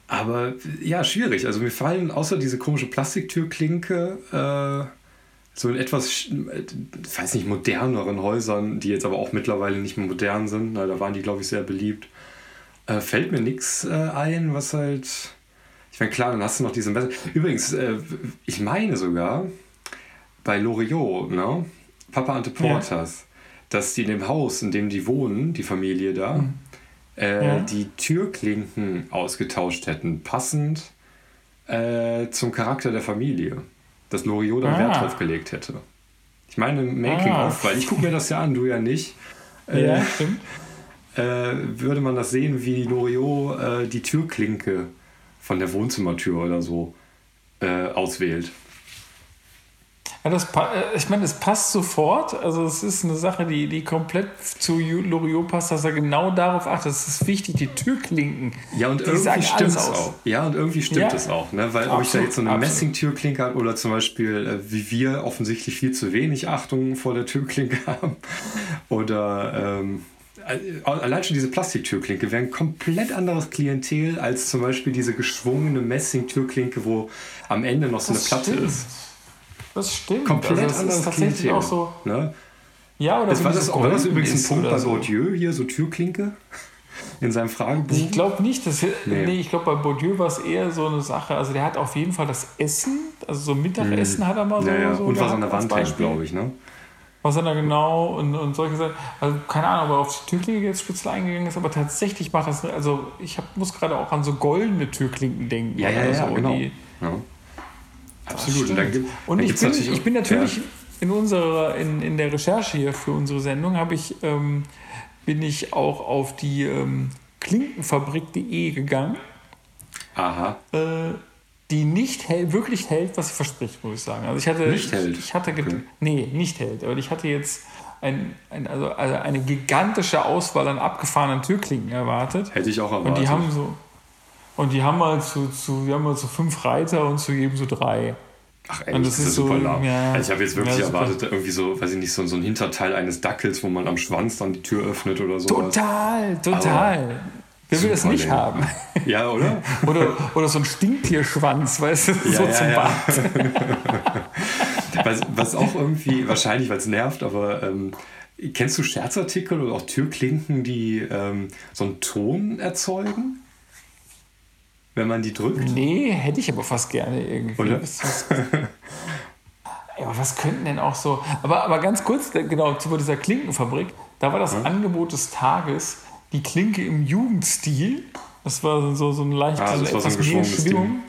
aber ja, schwierig. Also mir fallen außer diese komische Plastiktürklinke äh, so in etwas, sch- äh, ich weiß nicht, moderneren Häusern, die jetzt aber auch mittlerweile nicht mehr modern sind, na, da waren die, glaube ich, sehr beliebt, äh, fällt mir nichts äh, ein, was halt. Ich meine, klar, dann hast du noch diese Messer. Übrigens, äh, ich meine sogar bei Loriot, ne? Papa Ante Portas, dass die in dem Haus, in dem die wohnen, die Familie da, äh, Ja. die Türklinken ausgetauscht hätten, passend äh, zum Charakter der Familie. Dass Loriot da Ah. Wert drauf gelegt hätte. Ich meine, Making Ah. of, weil ich gucke mir das ja an, du ja nicht. Äh, Ja, stimmt. äh, würde man das sehen, wie Loriot äh, die Türklinke von der Wohnzimmertür oder so äh, auswählt. Ja, das, äh, ich meine, es passt sofort. Also es ist eine Sache, die, die komplett zu Loriot passt, dass er genau darauf achtet. Es ist wichtig, die Türklinken. Ja, und irgendwie stimmt es auch. Ja, und irgendwie stimmt Ja. es auch. Ne? Weil ob ich da Absolut, jetzt so eine absolut. Messingtürklinke habe oder zum Beispiel, äh, wie wir offensichtlich viel zu wenig Achtung vor der Türklinke haben. Oder ähm, äh, allein schon diese Plastiktürklinke wäre ein komplett anderes Klientel als zum Beispiel diese geschwungene Messingtürklinke, wo am Ende noch so eine Das Platte stimmt. ist. Das stimmt. Komplett also ist anderes tatsächlich Klientel. auch so. Ne? Ja, oder Das war, das, war das übrigens ein Punkt bei so. Bourdieu hier, so Türklinke in seinem Fragebogen? Ich glaube nicht, dass nee. Nee. ich glaube bei Bourdieu war es eher so eine Sache. Also der hat auf jeden Fall das Essen, also so Mittagessen hat er mal so. Ja, ja. so Und was an der Wand hängt, glaube ich. Ne? Was er da genau und, und solche Sachen. Also keine Ahnung, aber auf die Türklinke jetzt speziell eingegangen ist, aber tatsächlich macht das, also ich hab, muss gerade auch an so goldene Türklinken denken. Ja, ja, oder ja, so, genau. die- Ja. Absolut. Und, dann Und ich bin, natürlich ich bin natürlich Ja. in unserer, in, in der Recherche hier für unsere Sendung habe ich, ähm, bin ich auch auf die ähm, klinkenfabrik.de gegangen, Aha. äh, die nicht hält, wirklich hält, was sie verspricht, muss ich sagen. Also ich hatte, Nicht hält? Ich hatte, Okay. nee, nicht hält, aber ich hatte jetzt ein, ein, also, also eine gigantische Auswahl an abgefahrenen Türklinken erwartet. Hätte ich auch erwartet. Und die haben so, und die haben mal zu, zu, wir haben mal so fünf Reiter und zu jedem so drei. Ach, echt, und das das ist ist super so, lahm. ja. also ich habe jetzt wirklich Ja, erwartet, irgendwie so, weiß ich nicht, so, so ein Hinterteil eines Dackels, wo man am Schwanz dann die Tür öffnet oder so. Total, total. Wer will das nicht haben? Ja, oder? Oder, oder so ein Stinktierschwanz, weißt du, so ja, zum ja. Bad. Was, was auch irgendwie, wahrscheinlich, weil es nervt, aber ähm, kennst du Scherzartikel oder auch Türklinken, die ähm, so einen Ton erzeugen? Wenn man die drückt? Nee, hätte ich aber fast gerne irgendwie. Oder? Ja, aber was könnten denn auch so. Aber, aber ganz kurz, genau, zu dieser Klinkenfabrik, da war das Angebot des Tages die Klinke im Jugendstil. Das war so, so eine leichte, Ah, so das war so ein etwas mehr Schwingung.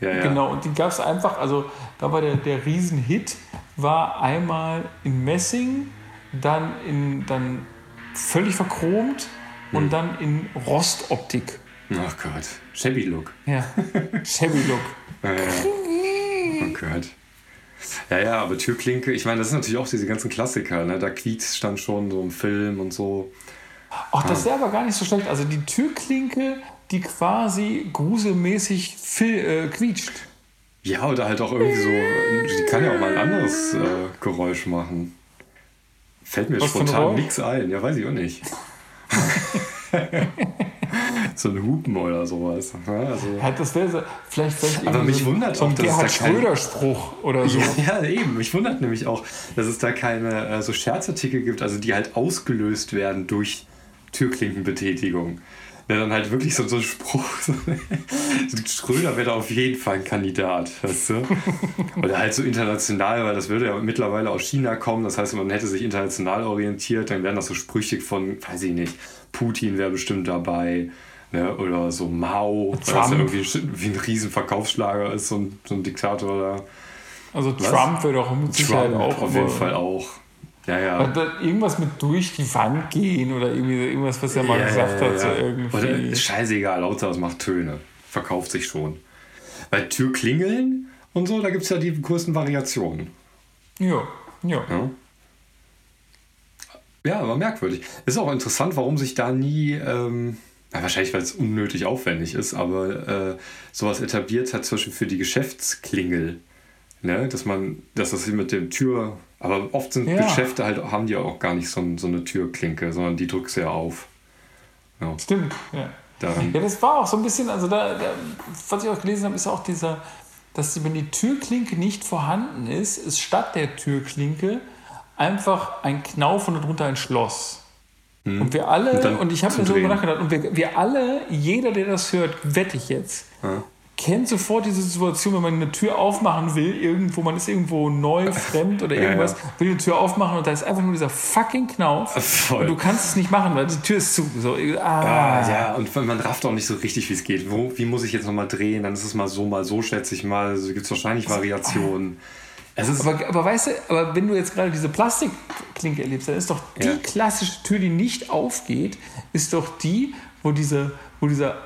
Ja, ja. Genau, und die gab es einfach, also da war der, der Riesenhit, war einmal in Messing, dann in dann völlig verchromt Hm. und dann in Rostoptik. Ach Gott. Shabby Look. Ja, Shabby Look. Ja. Oh Gott. Ja, ja, aber Türklinke, ich meine, das sind natürlich auch diese ganzen Klassiker, ne? Da quietscht dann schon so im Film und so. Ach, das wäre aber gar nicht so schlecht. Also die Türklinke, die quasi gruselmäßig äh, quietscht. Ja, oder halt auch irgendwie so, die kann ja auch mal ein anderes äh, Geräusch machen. Fällt mir Was spontan nichts ein, ja, weiß ich auch nicht. so ein Hupen oder sowas. Ja, also, Ja, das wäre vielleicht, vielleicht Aber mich so, wundert so auch, dass es Gerhard da kein- Schröder-Spruch oder so. Ja, ja, eben. Mich wundert nämlich auch, dass es da keine äh, so Scherzartikel gibt, also die halt ausgelöst werden durch Türklinkenbetätigung. Ja, dann halt wirklich so, so ein Spruch. So, Schröder wäre da auf jeden Fall ein Kandidat, weißt du? Oder halt so international, weil das würde ja mittlerweile aus China kommen. Das heißt, man hätte sich international orientiert, dann wären das so Sprüche von, weiß ich nicht, Putin wäre bestimmt dabei. Ne? Oder so Mao, weil das ja Trump. irgendwie wie ein riesen Verkaufsschlager ist, so ein, so ein Diktator da. Also Trump wäre doch mit Sicherheit Trump auch. auf jeden Fall auch. Ja, ja. Aber da- Irgendwas mit durch die Wand gehen oder irgendwie irgendwas, was er mal ja, gesagt hat. So irgendwie. Oder ist scheißegal, Hauptsache es macht Töne. Verkauft sich schon. Bei Türklingeln und so, da gibt es ja die größten Variationen. Ja, ja. Ja. ja, aber merkwürdig. Ist auch interessant, warum sich da nie, ähm, wahrscheinlich weil es unnötig aufwendig ist, aber äh, sowas etabliert hat, zum Beispiel für die Geschäftsklingel. Ne? Dass man, dass das hier mit dem Tür, aber oft sind Ja. Geschäfte halt, haben die auch gar nicht so, so eine Türklinke, sondern die drückst du ja auf. Ja, Stimmt, ja. daran. Ja, das war auch so ein bisschen, also da, da was ich auch gelesen habe, ist auch dieser, dass wenn die Türklinke nicht vorhanden ist, ist statt der Türklinke einfach ein Knauf und darunter ein Schloss. Und wir alle, Hm. Und und, ich habe mir so Drehen. nachgedacht, und wir, wir alle, jeder, der das hört, wette ich jetzt, Ja. Kennt sofort diese Situation, wenn man eine Tür aufmachen will, irgendwo, man ist irgendwo neu, fremd oder Ja, irgendwas, ja. will die Tür aufmachen und da ist einfach nur dieser fucking Knauf. Voll. Und du kannst es nicht machen, weil die Tür ist zu. So, ah, Ah, ja, und man rafft auch nicht so richtig, wie es geht. Wo, wie muss ich jetzt nochmal drehen? Dann ist es mal so, mal so, schätze ich mal. Also gibt es wahrscheinlich Variationen. Aber, aber weißt du, aber wenn du jetzt gerade diese Plastikklinke erlebst, dann ist doch die Ja. klassische Tür, die nicht aufgeht, ist doch die, wo, diese, wo dieser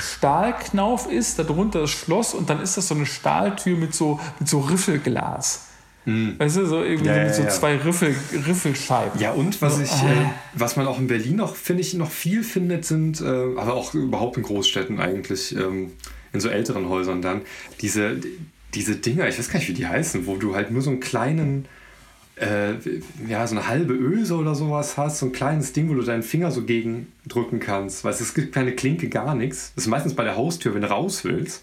Stahlknauf ist, darunter das Schloss und dann ist das so eine Stahltür mit so, mit so Riffelglas. Weißt du, so irgendwie Hm. Ja, so mit ja, so ja. zwei Riffel, Riffelscheiben. ja, und was ich, äh, was man auch in Berlin noch, finde ich, noch viel findet, sind, äh, aber auch überhaupt in Großstädten eigentlich, ähm, in so älteren Häusern dann, diese, diese Dinger, ich weiß gar nicht, wie die heißen, wo du halt nur so einen kleinen, äh, ja, so eine halbe Öse oder sowas hast, so ein kleines Ding, wo du deinen Finger so gegen drücken kannst. Weißt du, es gibt keine Klinke, gar nichts. Das ist meistens bei der Haustür, wenn du raus willst.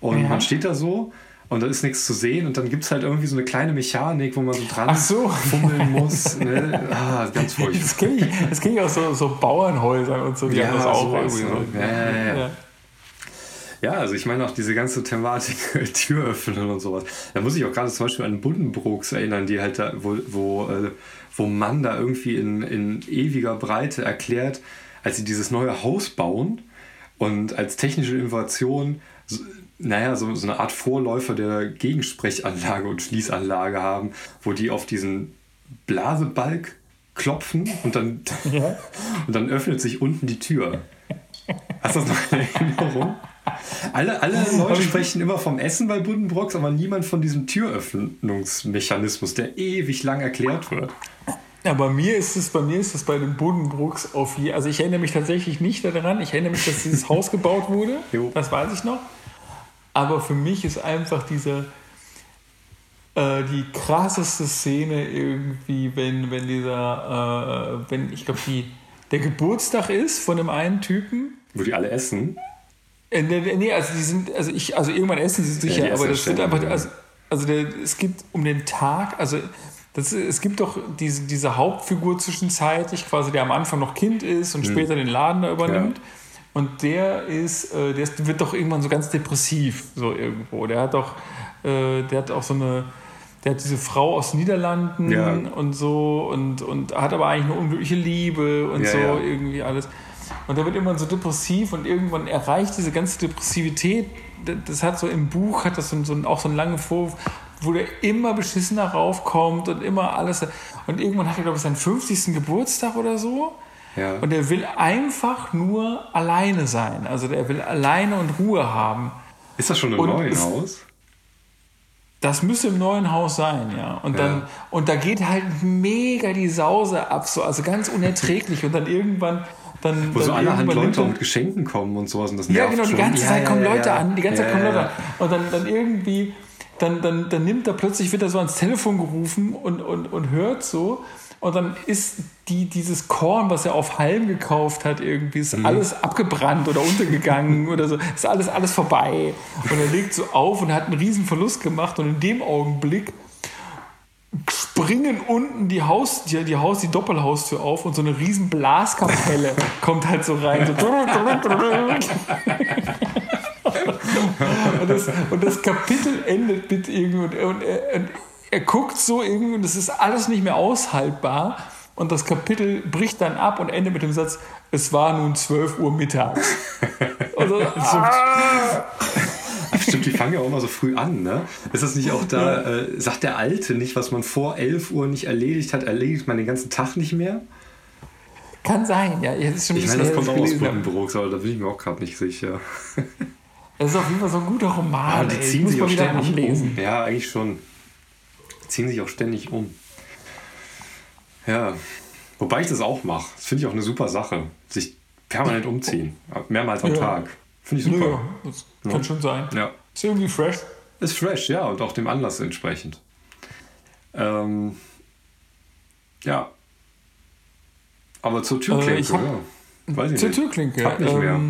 Und Ja. man steht da so und da ist nichts zu sehen und dann gibt es halt irgendwie so eine kleine Mechanik, wo man so dran so. fummeln muss. Ne? Ah, ganz furchtbar. Das kenne ich, das kenn ich aus so, so Bauernhäusern und so, die Ja, haben das auch irgendwie ne? so. Ja, ja, ja. Ja. Also ich meine auch diese ganze Thematik Tür öffnen und sowas. Da muss ich auch gerade zum Beispiel an Buddenbrooks erinnern, die halt da, wo, wo, äh, wo Mann da irgendwie in, in ewiger Breite erklärt, als sie dieses neue Haus bauen und als technische Innovation, so, naja, so, so eine Art Vorläufer der Gegensprechanlage und Schließanlage haben, wo die auf diesen Blasebalg klopfen und dann, Ja. und dann öffnet sich unten die Tür. Hast du das noch in Erinnerung? Alle, alle Leute sprechen immer vom Essen bei Buddenbrooks, aber niemand von diesem Türöffnungsmechanismus, der ewig lang erklärt wird. Ja, bei mir ist es, bei mir ist es bei den Buddenbrooks auf je, also ich erinnere mich tatsächlich nicht daran. Ich erinnere mich, dass dieses Haus gebaut wurde. Jo. Das weiß ich noch. Aber für mich ist einfach diese äh, die krasseste Szene irgendwie, wenn, wenn dieser, äh, wenn ich glaube die der Geburtstag ist von dem einen Typen. Wo die alle essen? Äh, nee, nee, also die sind, also ich, also irgendwann essen sie sicher, ja, aber das wird einfach, also, also der, es gibt um den Tag, also das, es gibt doch diese, diese Hauptfigur zwischenzeitlich, quasi der am Anfang noch Kind ist und hm. später den Laden da übernimmt. Ja. Und der ist, äh, der ist, wird doch irgendwann so ganz depressiv, so irgendwo. Der hat doch, äh, der hat auch so eine, der hat diese Frau aus Niederlanden ja. und so und, und hat aber eigentlich eine unglückliche Liebe und ja, so irgendwie alles. Und der wird immer so depressiv und irgendwann erreicht diese ganze Depressivität. Das hat so im Buch, hat das so, so auch so einen langen Vorwurf, wo der immer beschissener raufkommt und immer alles. Und irgendwann hat er, glaube ich, seinen 50. Geburtstag oder so. Ja. Und er will einfach nur alleine sein. Also der will alleine und Ruhe haben. Ist das schon im und neuen Haus? Das müsste im neuen Haus sein, ja. Und dann, ja. und da geht halt mega die Sause ab, so, also ganz unerträglich. Und dann irgendwann, dann. Wo dann so allerhand Leute mit Geschenken kommen und sowas und das Ja, genau, die ganze schon. Zeit ja, kommen ja, Leute an, die ganze Zeit kommen Leute an. Und dann, dann irgendwie, dann, dann, dann nimmt er plötzlich, wird er so ans Telefon gerufen und, und, und hört so. Und dann ist die, dieses Korn, was er auf Halm gekauft hat, irgendwie ist mhm. alles abgebrannt oder untergegangen oder so. Ist alles, alles vorbei. Und er legt so auf und hat einen riesen Verlust gemacht. Und in dem Augenblick springen unten die Haus, die, die Haus, die Doppelhaustür auf und so eine riesen Blaskapelle kommt halt so rein. So und, das, und das Kapitel endet mit irgendwie und, und, und er guckt so irgendwie und es ist alles nicht mehr aushaltbar. Und das Kapitel bricht dann ab und endet mit dem Satz, es war nun 12 Uhr mittags. Also, ah! Stimmt, die fangen ja auch immer so früh an, ne? Ist das nicht auch da, äh, sagt der Alte nicht, was man vor 11 Uhr nicht erledigt hat, erledigt man den ganzen Tag nicht mehr? Kann sein, ja. Ist schon ich meine, das kommt auch aus Buddenbrooks, aber da bin ich mir auch gerade nicht sicher. Es ist auf jeden Fall so ein guter Roman. Ja, die ziehen sich auch ständig um. Ja, eigentlich schon ziehen sich auch ständig um. Ja, wobei ich das auch mache. Das finde ich auch eine super Sache. Sich permanent umziehen. Mehrmals am ja. Tag. Finde ich super. Ja, das ja. kann schon sein. Ja. Ist irgendwie fresh. Ist fresh, ja, und auch dem Anlass entsprechend. Ähm, ja. Aber zur Türklinke, äh, ja. Weiß ich zur nicht. Türklinke. Hab nicht ähm, mehr.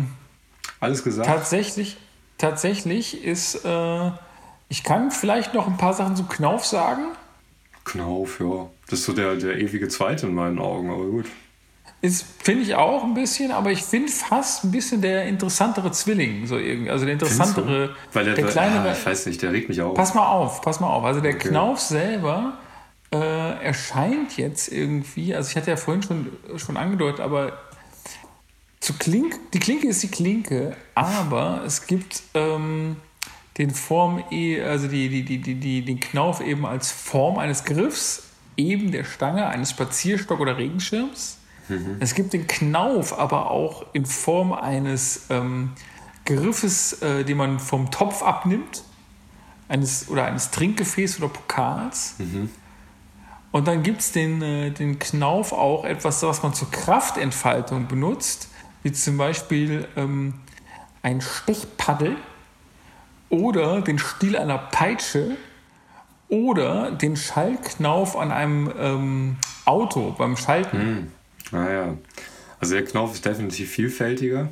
Alles gesagt. Tatsächlich, tatsächlich ist. Äh, ich kann vielleicht noch ein paar Sachen zu Knauf sagen. Knauf, ja. Das ist so der, der ewige Zweite in meinen Augen, aber gut. Ist, finde ich auch ein bisschen, aber ich finde fast ein bisschen der interessantere Zwilling, so irgendwie. Also der interessantere, Weil der, der kleinere. Ah, ich weiß nicht, der regt mich auf. Pass mal auf, pass mal auf. Also der okay. Knauf selber äh, erscheint jetzt irgendwie, also ich hatte ja vorhin schon, schon angedeutet, aber zu Klink, die Klinke ist die Klinke, aber es gibt ähm, den Form, also die, die, die, die, den Knauf eben als Form eines Griffs, eben der Stange, eines Spazierstock oder Regenschirms. Mhm. Es gibt den Knauf aber auch in Form eines ähm, Griffes, äh, den man vom Topf abnimmt, eines, oder eines Trinkgefäßs oder Pokals. Mhm. Und dann gibt es den, äh, den Knauf auch etwas, was man zur Kraftentfaltung benutzt, wie zum Beispiel ähm, ein Stechpaddel oder den Stiel einer Peitsche oder den Schallknauf an einem ähm, Auto beim Schalten. Hm. Ah Also der Knauf ist definitiv vielfältiger.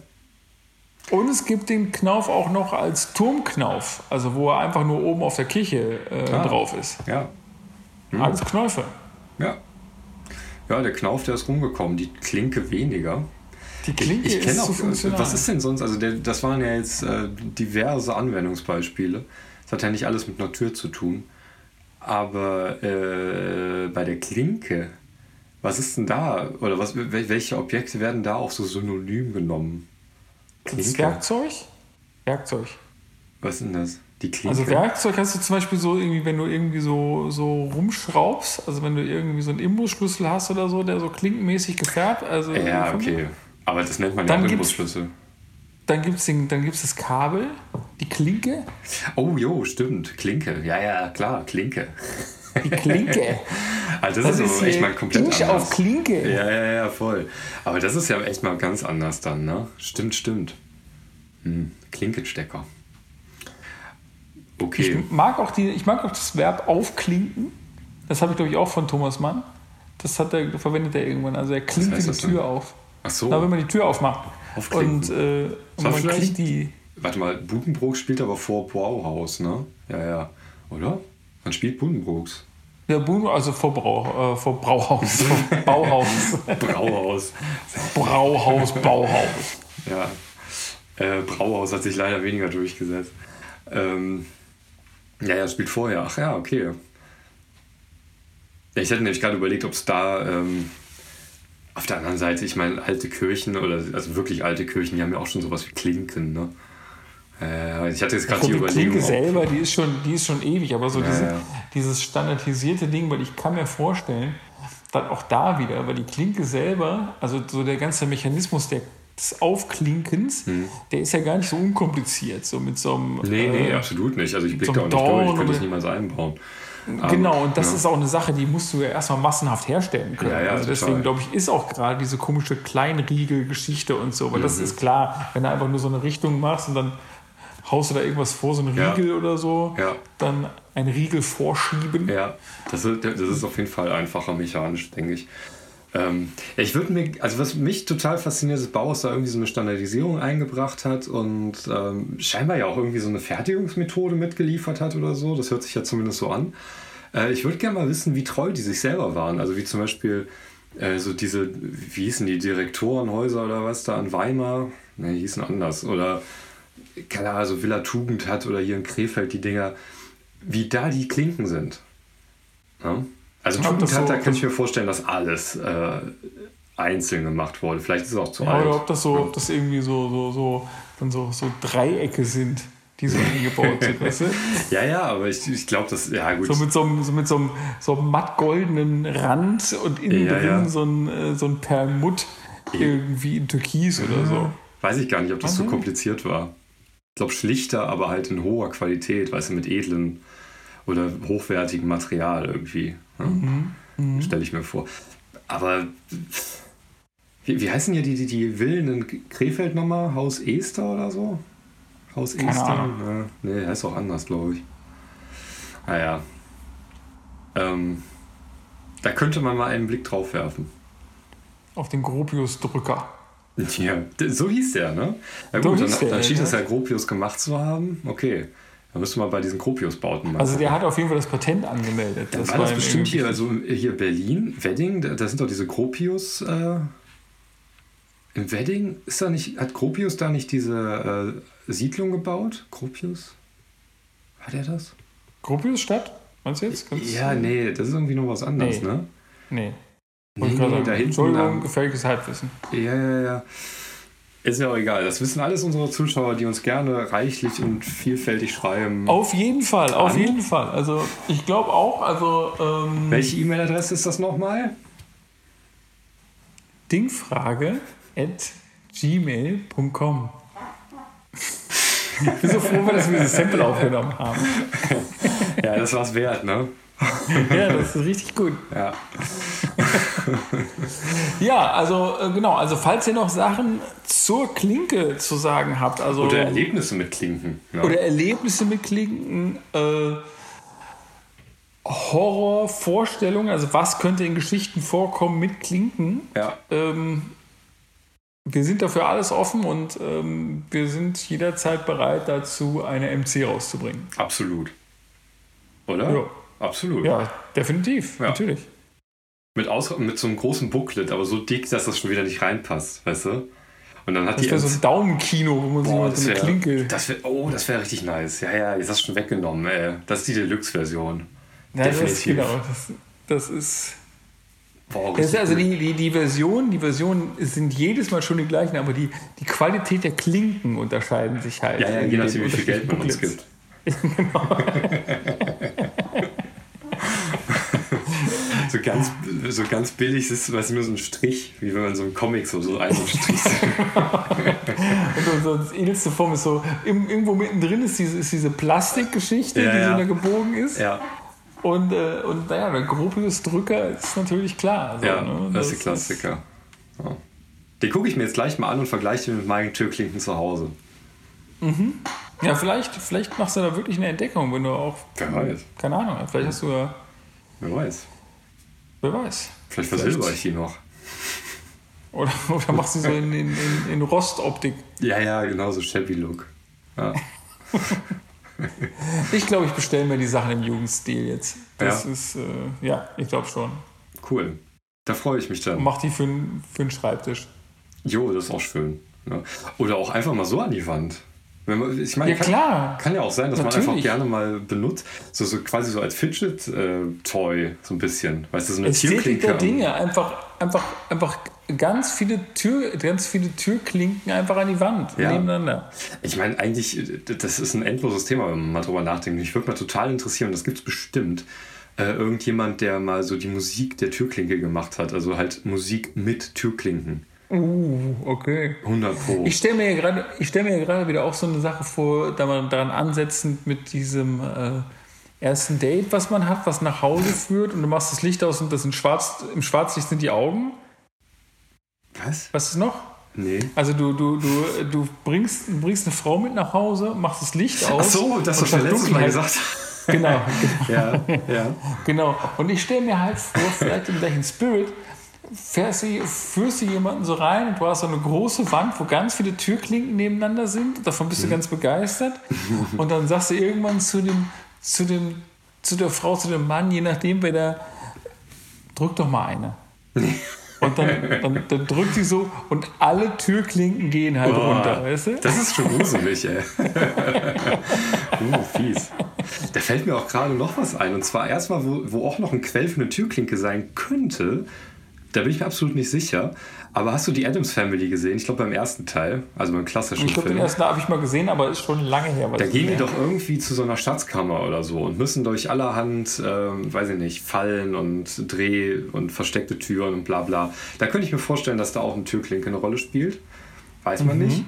Und es gibt den Knauf auch noch als Turmknauf, also wo er einfach nur oben auf der Kirche äh, ah, drauf ist. Ja. Hm. Alles Knäufe. Ja. Ja, der Knauf, der ist rumgekommen, die Klinke weniger. Die Klinke ich, ich ist auch, so funktional. Was ist denn sonst? Also der, das waren ja jetzt äh, diverse Anwendungsbeispiele. Das hat ja nicht alles mit Natur zu tun. Aber äh, bei der Klinke, was ist denn da? Oder was, welche Objekte werden da auch so synonym genommen? Klinke. Werkzeug? Werkzeug. Was ist denn das? Die Klinke? Also Werkzeug hast du zum Beispiel so irgendwie, wenn du irgendwie so, so rumschraubst, also wenn du irgendwie so einen Imbusschlüssel hast oder so, der so klinkenmäßig gefärbt. Also ja, okay. Aber das nennt man ja auch Imbusschlüssel. Dann gibt es dann gibt's das Kabel, die Klinke. Oh, jo, stimmt. Klinke. Ja, ja, klar, Klinke. Die Klinke. also das, das ist, ist echt mal komplett Inch anders. auf Klinke. Ja, ja, ja, voll. Aber das ist ja echt mal ganz anders dann, ne? Stimmt, stimmt. Hm. Klinkenstecker. Okay. Ich mag, auch die, ich mag auch das Verb aufklinken. Das habe ich, glaube ich, auch von Thomas Mann. Das hat er, verwendet er irgendwann. Also er klinkt die Tür auf. Ach so. Na, wenn man die Tür aufmacht. Aufklinken. Und, äh, und man klingt die. Warte mal, Buddenbrooks spielt aber vor Brauhaus, ne? Ja, ja. Oder? Man spielt Buddenbrooks. Ja, Buno, also vor, Brau, äh, vor Brauhaus. vor Bauhaus. Brauhaus. Brauhaus, Bauhaus. ja. Äh, Brauhaus hat sich leider weniger durchgesetzt. Ähm, ja, ja, spielt vorher. Ach ja, okay. Ich hätte nämlich gerade überlegt, ob es da ähm, auf der anderen Seite, ich meine, alte Kirchen oder also wirklich alte Kirchen, die haben ja auch schon sowas wie Klinken, ne? Äh, ich hatte jetzt gerade die Die Überlegung. Klinke ob- selber, die ist, schon, die ist schon ewig, aber so Ja, diese, ja. dieses standardisierte Ding, weil ich kann mir vorstellen, dann auch da wieder, weil die Klinke selber, also so der ganze Mechanismus der, des Aufklinkens, der ist ja gar nicht so unkompliziert. So mit so einem. Hm. Nee, nee, äh, absolut nicht. Also ich blick so da auch nicht durch, ich könnte das niemals einbauen. Genau, und das ja. ist auch eine Sache, die musst du ja erstmal massenhaft herstellen können. Ja, ja, also deswegen glaube ich, ist auch gerade diese komische Kleinriegel-Geschichte und so. Weil das Mhm. ist klar, wenn du einfach nur so eine Richtung machst und dann haust du da irgendwas vor, so einen Ja. Riegel oder so, Ja. dann einen Riegel vorschieben. Ja, das ist, das ist auf jeden Fall einfacher mechanisch, denke ich. Ähm, ja, ich würde mir, also was mich total fasziniert, ist, dass Bauhaus da irgendwie so eine Standardisierung eingebracht hat und ähm, scheinbar ja auch irgendwie so eine Fertigungsmethode mitgeliefert hat oder so. Das hört sich ja zumindest so an. Äh, ich würde gerne mal wissen, wie treu die sich selber waren. Also wie zum Beispiel äh, so diese, wie hießen die, Direktorenhäuser oder was da an Weimar? Ne, die hießen anders. Oder, keine Ahnung, so Villa Tugend hat oder hier in Krefeld die Dinger, wie da die Klinken sind. Ja? Also das Tugendhat, so- da kann ich mir vorstellen, dass alles äh, einzeln gemacht wurde. Vielleicht ist es auch zu Ja, alt. oder ob das so, ob das irgendwie so, so, so, dann so, so Dreiecke sind, die so eingebaut sind, weißt du? Ja, ja, aber ich, ich glaube, dass, ja gut. So mit so einem, so mit so einem, so einem mattgoldenen Rand und innen Ja, drin ja. so ein, äh, so ein Perlmutt irgendwie in Türkis oder so. Weiß ich gar nicht, ob das so Mhm. kompliziert war. Ich glaube schlichter, aber halt in hoher Qualität, weißt du, mit edlen oder hochwertigem Material irgendwie. Ja? Mhm. Stelle ich mir vor. Aber wie, wie heißen hier die, die, die Villen in Krefeld nochmal? Haus Ester oder so? Haus Keine Ester? Ahnung. Ja, nee, heißt auch anders, glaube ich. Naja. Ähm, da könnte man mal einen Blick drauf werfen. Auf den Gropius-Drücker. Ja, so hieß der, ne? Ja gut, dann, der, dann schien ja. es ja Gropius gemacht zu haben. Okay, dann müssen wir bei diesen Gropius-Bauten machen. Also der hat auf jeden Fall das Patent angemeldet. dann war das ihm bestimmt hier, also hier Berlin, Wedding, da, da sind doch diese Gropius. Äh, in Wedding ist da nicht, hat Gropius da nicht diese äh, Siedlung gebaut? Gropius? War der das? Gropius-Stadt? Meinst du jetzt? Ganz- Ja, nee, das ist irgendwie noch was anderes, Nee. ne? Nee. Nee, gerade nee, sagen. da hinten. Entschuldigung, gefährliches Halbwissen. Ja, ja, ja. Ist ja auch egal. Das wissen alles unsere Zuschauer, die uns gerne reichlich und vielfältig schreiben. Auf jeden Fall, auf An? jeden Fall. Also ich glaube auch, also ähm, Welche E-Mail-Adresse ist das nochmal? Dingfrage at gmail.com. Ich bin so froh, dass wir dieses Sample aufgenommen haben. Ja, das war's wert, ne? Ja, das ist richtig gut. Ja. Ja, also äh, genau, also falls ihr noch Sachen zur Klinke zu sagen habt, also Oder Erlebnisse mit Klinken. Ja. oder Erlebnisse mit Klinken, äh, Horrorvorstellungen, also was könnte in Geschichten vorkommen mit Klinken, ja. ähm, wir sind dafür alles offen und ähm, wir sind jederzeit bereit dazu, eine MC rauszubringen. absolut. Oder? Ja. Absolut. Ja, definitiv, Ja. natürlich. Mit, Aus mit so einem großen Booklet, aber so dick, dass das schon wieder nicht reinpasst, weißt du? Und dann hat Das wäre so ein Daumenkino, wo man Boah, so eine wär, Klinke. das wär, oh, das wäre richtig nice. Ja, ja, jetzt hast du schon weggenommen. Ey. Das ist die Deluxe-Version. Ja, das, definitiv. genau, das, das ist. Boah, Das ist also die, die, die Version, die Versionen sind jedes Mal schon die gleichen, aber die, die Qualität der Klinken unterscheiden sich halt. Ja, ja, je nachdem, wie viel Geld man uns gibt. so, ganz, so ganz billig ist es nur so ein Strich, wie wenn man so einen Comic so, so einen Strich. Und so das edelste Form ist so, irgendwo mittendrin ist diese, ist diese Plastikgeschichte, Ja, die so ja. da gebogen ist. Ja, Und, äh, und naja, der Gropius-Drücker ist natürlich klar. Also, ja ne, das ist die Klassiker. Ja. Den gucke ich mir jetzt gleich mal an und vergleiche den mit meinen Türklinken zu Hause. Ja, vielleicht, vielleicht machst du da wirklich eine Entdeckung, wenn du auch. Wer weiß. Keine Ahnung, vielleicht hast du ja. Wer weiß. Wer weiß. Vielleicht versilber ich die noch. Oder, oder machst du so in, in, in, Rostoptik? Ja, ja, genau so Shabby-Look. Ja. ich glaube, ich bestelle mir die Sachen im Jugendstil jetzt. Das Ja. ist, äh, ja, ich glaube schon. Cool. Da freue ich mich dann. Und mach die für, für den Schreibtisch. Jo, das ist auch schön. Ja. Oder auch einfach mal so an die Wand. Man, ich meine, Ja, kann, klar. kann ja auch sein, dass man Natürlich. einfach gerne mal benutzt, so, so quasi so als Fidget-Toy, so ein bisschen. Weißt du, so eine Ästhetik Türklinke. der Dinge. Einfach, einfach, einfach ganz viele, Tür, ganz viele Türklinken einfach an die Wand Ja. nebeneinander. Ich meine, eigentlich, das ist ein endloses Thema, wenn man mal drüber nachdenkt. Mich würde mal total interessieren, das gibt es bestimmt. Äh, irgendjemand, der mal so die Musik der Türklinke gemacht hat. Also halt Musik mit Türklinken. Uh, okay. 100 Pro. Ich stelle mir gerade, ich stelle mir gerade wieder auch so eine Sache vor, da man daran ansetzend mit diesem äh, ersten Date, was man hat, was nach Hause führt und du machst das Licht aus und das in Schwarz, im Schwarzlicht sind die Augen. Was? Was ist noch? Nee. Also du, du, du, du bringst, du bringst eine Frau mit nach Hause, machst das Licht aus. Ach so, das, wir statt letztes Mal gesagt Genau, Ja, ja. genau. Und ich stelle mir halt vor, vielleicht im gleichen Spirit, fährst du, führst du jemanden so rein und du hast so eine große Wand, wo ganz viele Türklinken nebeneinander sind. Davon Mhm. bist du ganz begeistert. Und dann sagst du irgendwann zu dem, zu dem, zu der Frau, zu dem Mann, je nachdem, wer da, drück doch mal eine. Und dann, dann, dann drückt die so und alle Türklinken gehen halt Boah, runter, weißt du? Das ist schon gruselig, ey. uh, fies. Da fällt mir auch gerade noch was ein. Und zwar erstmal, wo, wo auch noch ein Quell für eine Türklinke sein könnte. Da bin ich mir absolut nicht sicher. Aber hast du die Adams Family gesehen? Ich glaube beim ersten Teil, also beim klassischen Ich glaube, den Film. ersten habe ich mal gesehen, aber ist schon lange her. Da gehen die doch irgendwie zu so einer Schatzkammer oder so und müssen durch allerhand, ähm, weiß ich nicht, Fallen und Dreh- und versteckte Türen und bla bla. Da könnte ich mir vorstellen, dass da auch eine Türklinke eine Rolle spielt. Weiß man nicht.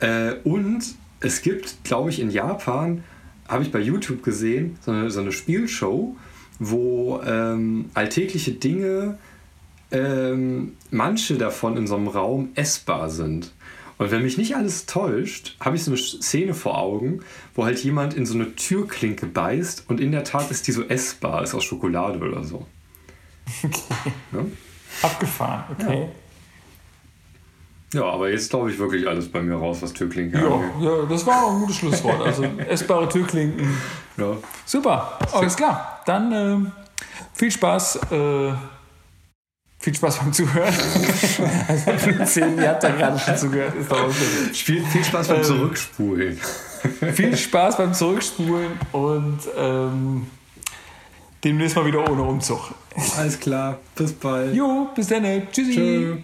Äh, und es gibt, glaube ich, in Japan, habe ich bei YouTube gesehen, so eine, so eine Spielshow, wo ähm, alltägliche Dinge, ähm, manche davon in so einem Raum essbar sind. Und wenn mich nicht alles täuscht, habe ich so eine Szene vor Augen, wo halt jemand in so eine Türklinke beißt und in der Tat ist die so essbar, ist aus Schokolade oder so. Ja? Abgefahren, okay. Ja, aber jetzt glaube ich wirklich alles bei mir raus, was Türklinke Ja, angeht. ja, das war auch ein gutes Schlusswort. Also essbare Türklinken. Ja. Super, alles klar. Dann ähm, viel Spaß. Äh, viel Spaß beim Zuhören. also, zehn, ihr habt da gerade schon zugehört. Ist doch okay. Viel, viel Spaß beim Ähm, Zurückspulen. Viel Spaß beim Zurückspulen und ähm, demnächst mal wieder ohne Umzug. Alles klar, bis bald. Jo, bis dann. Tschüssi. Tschö.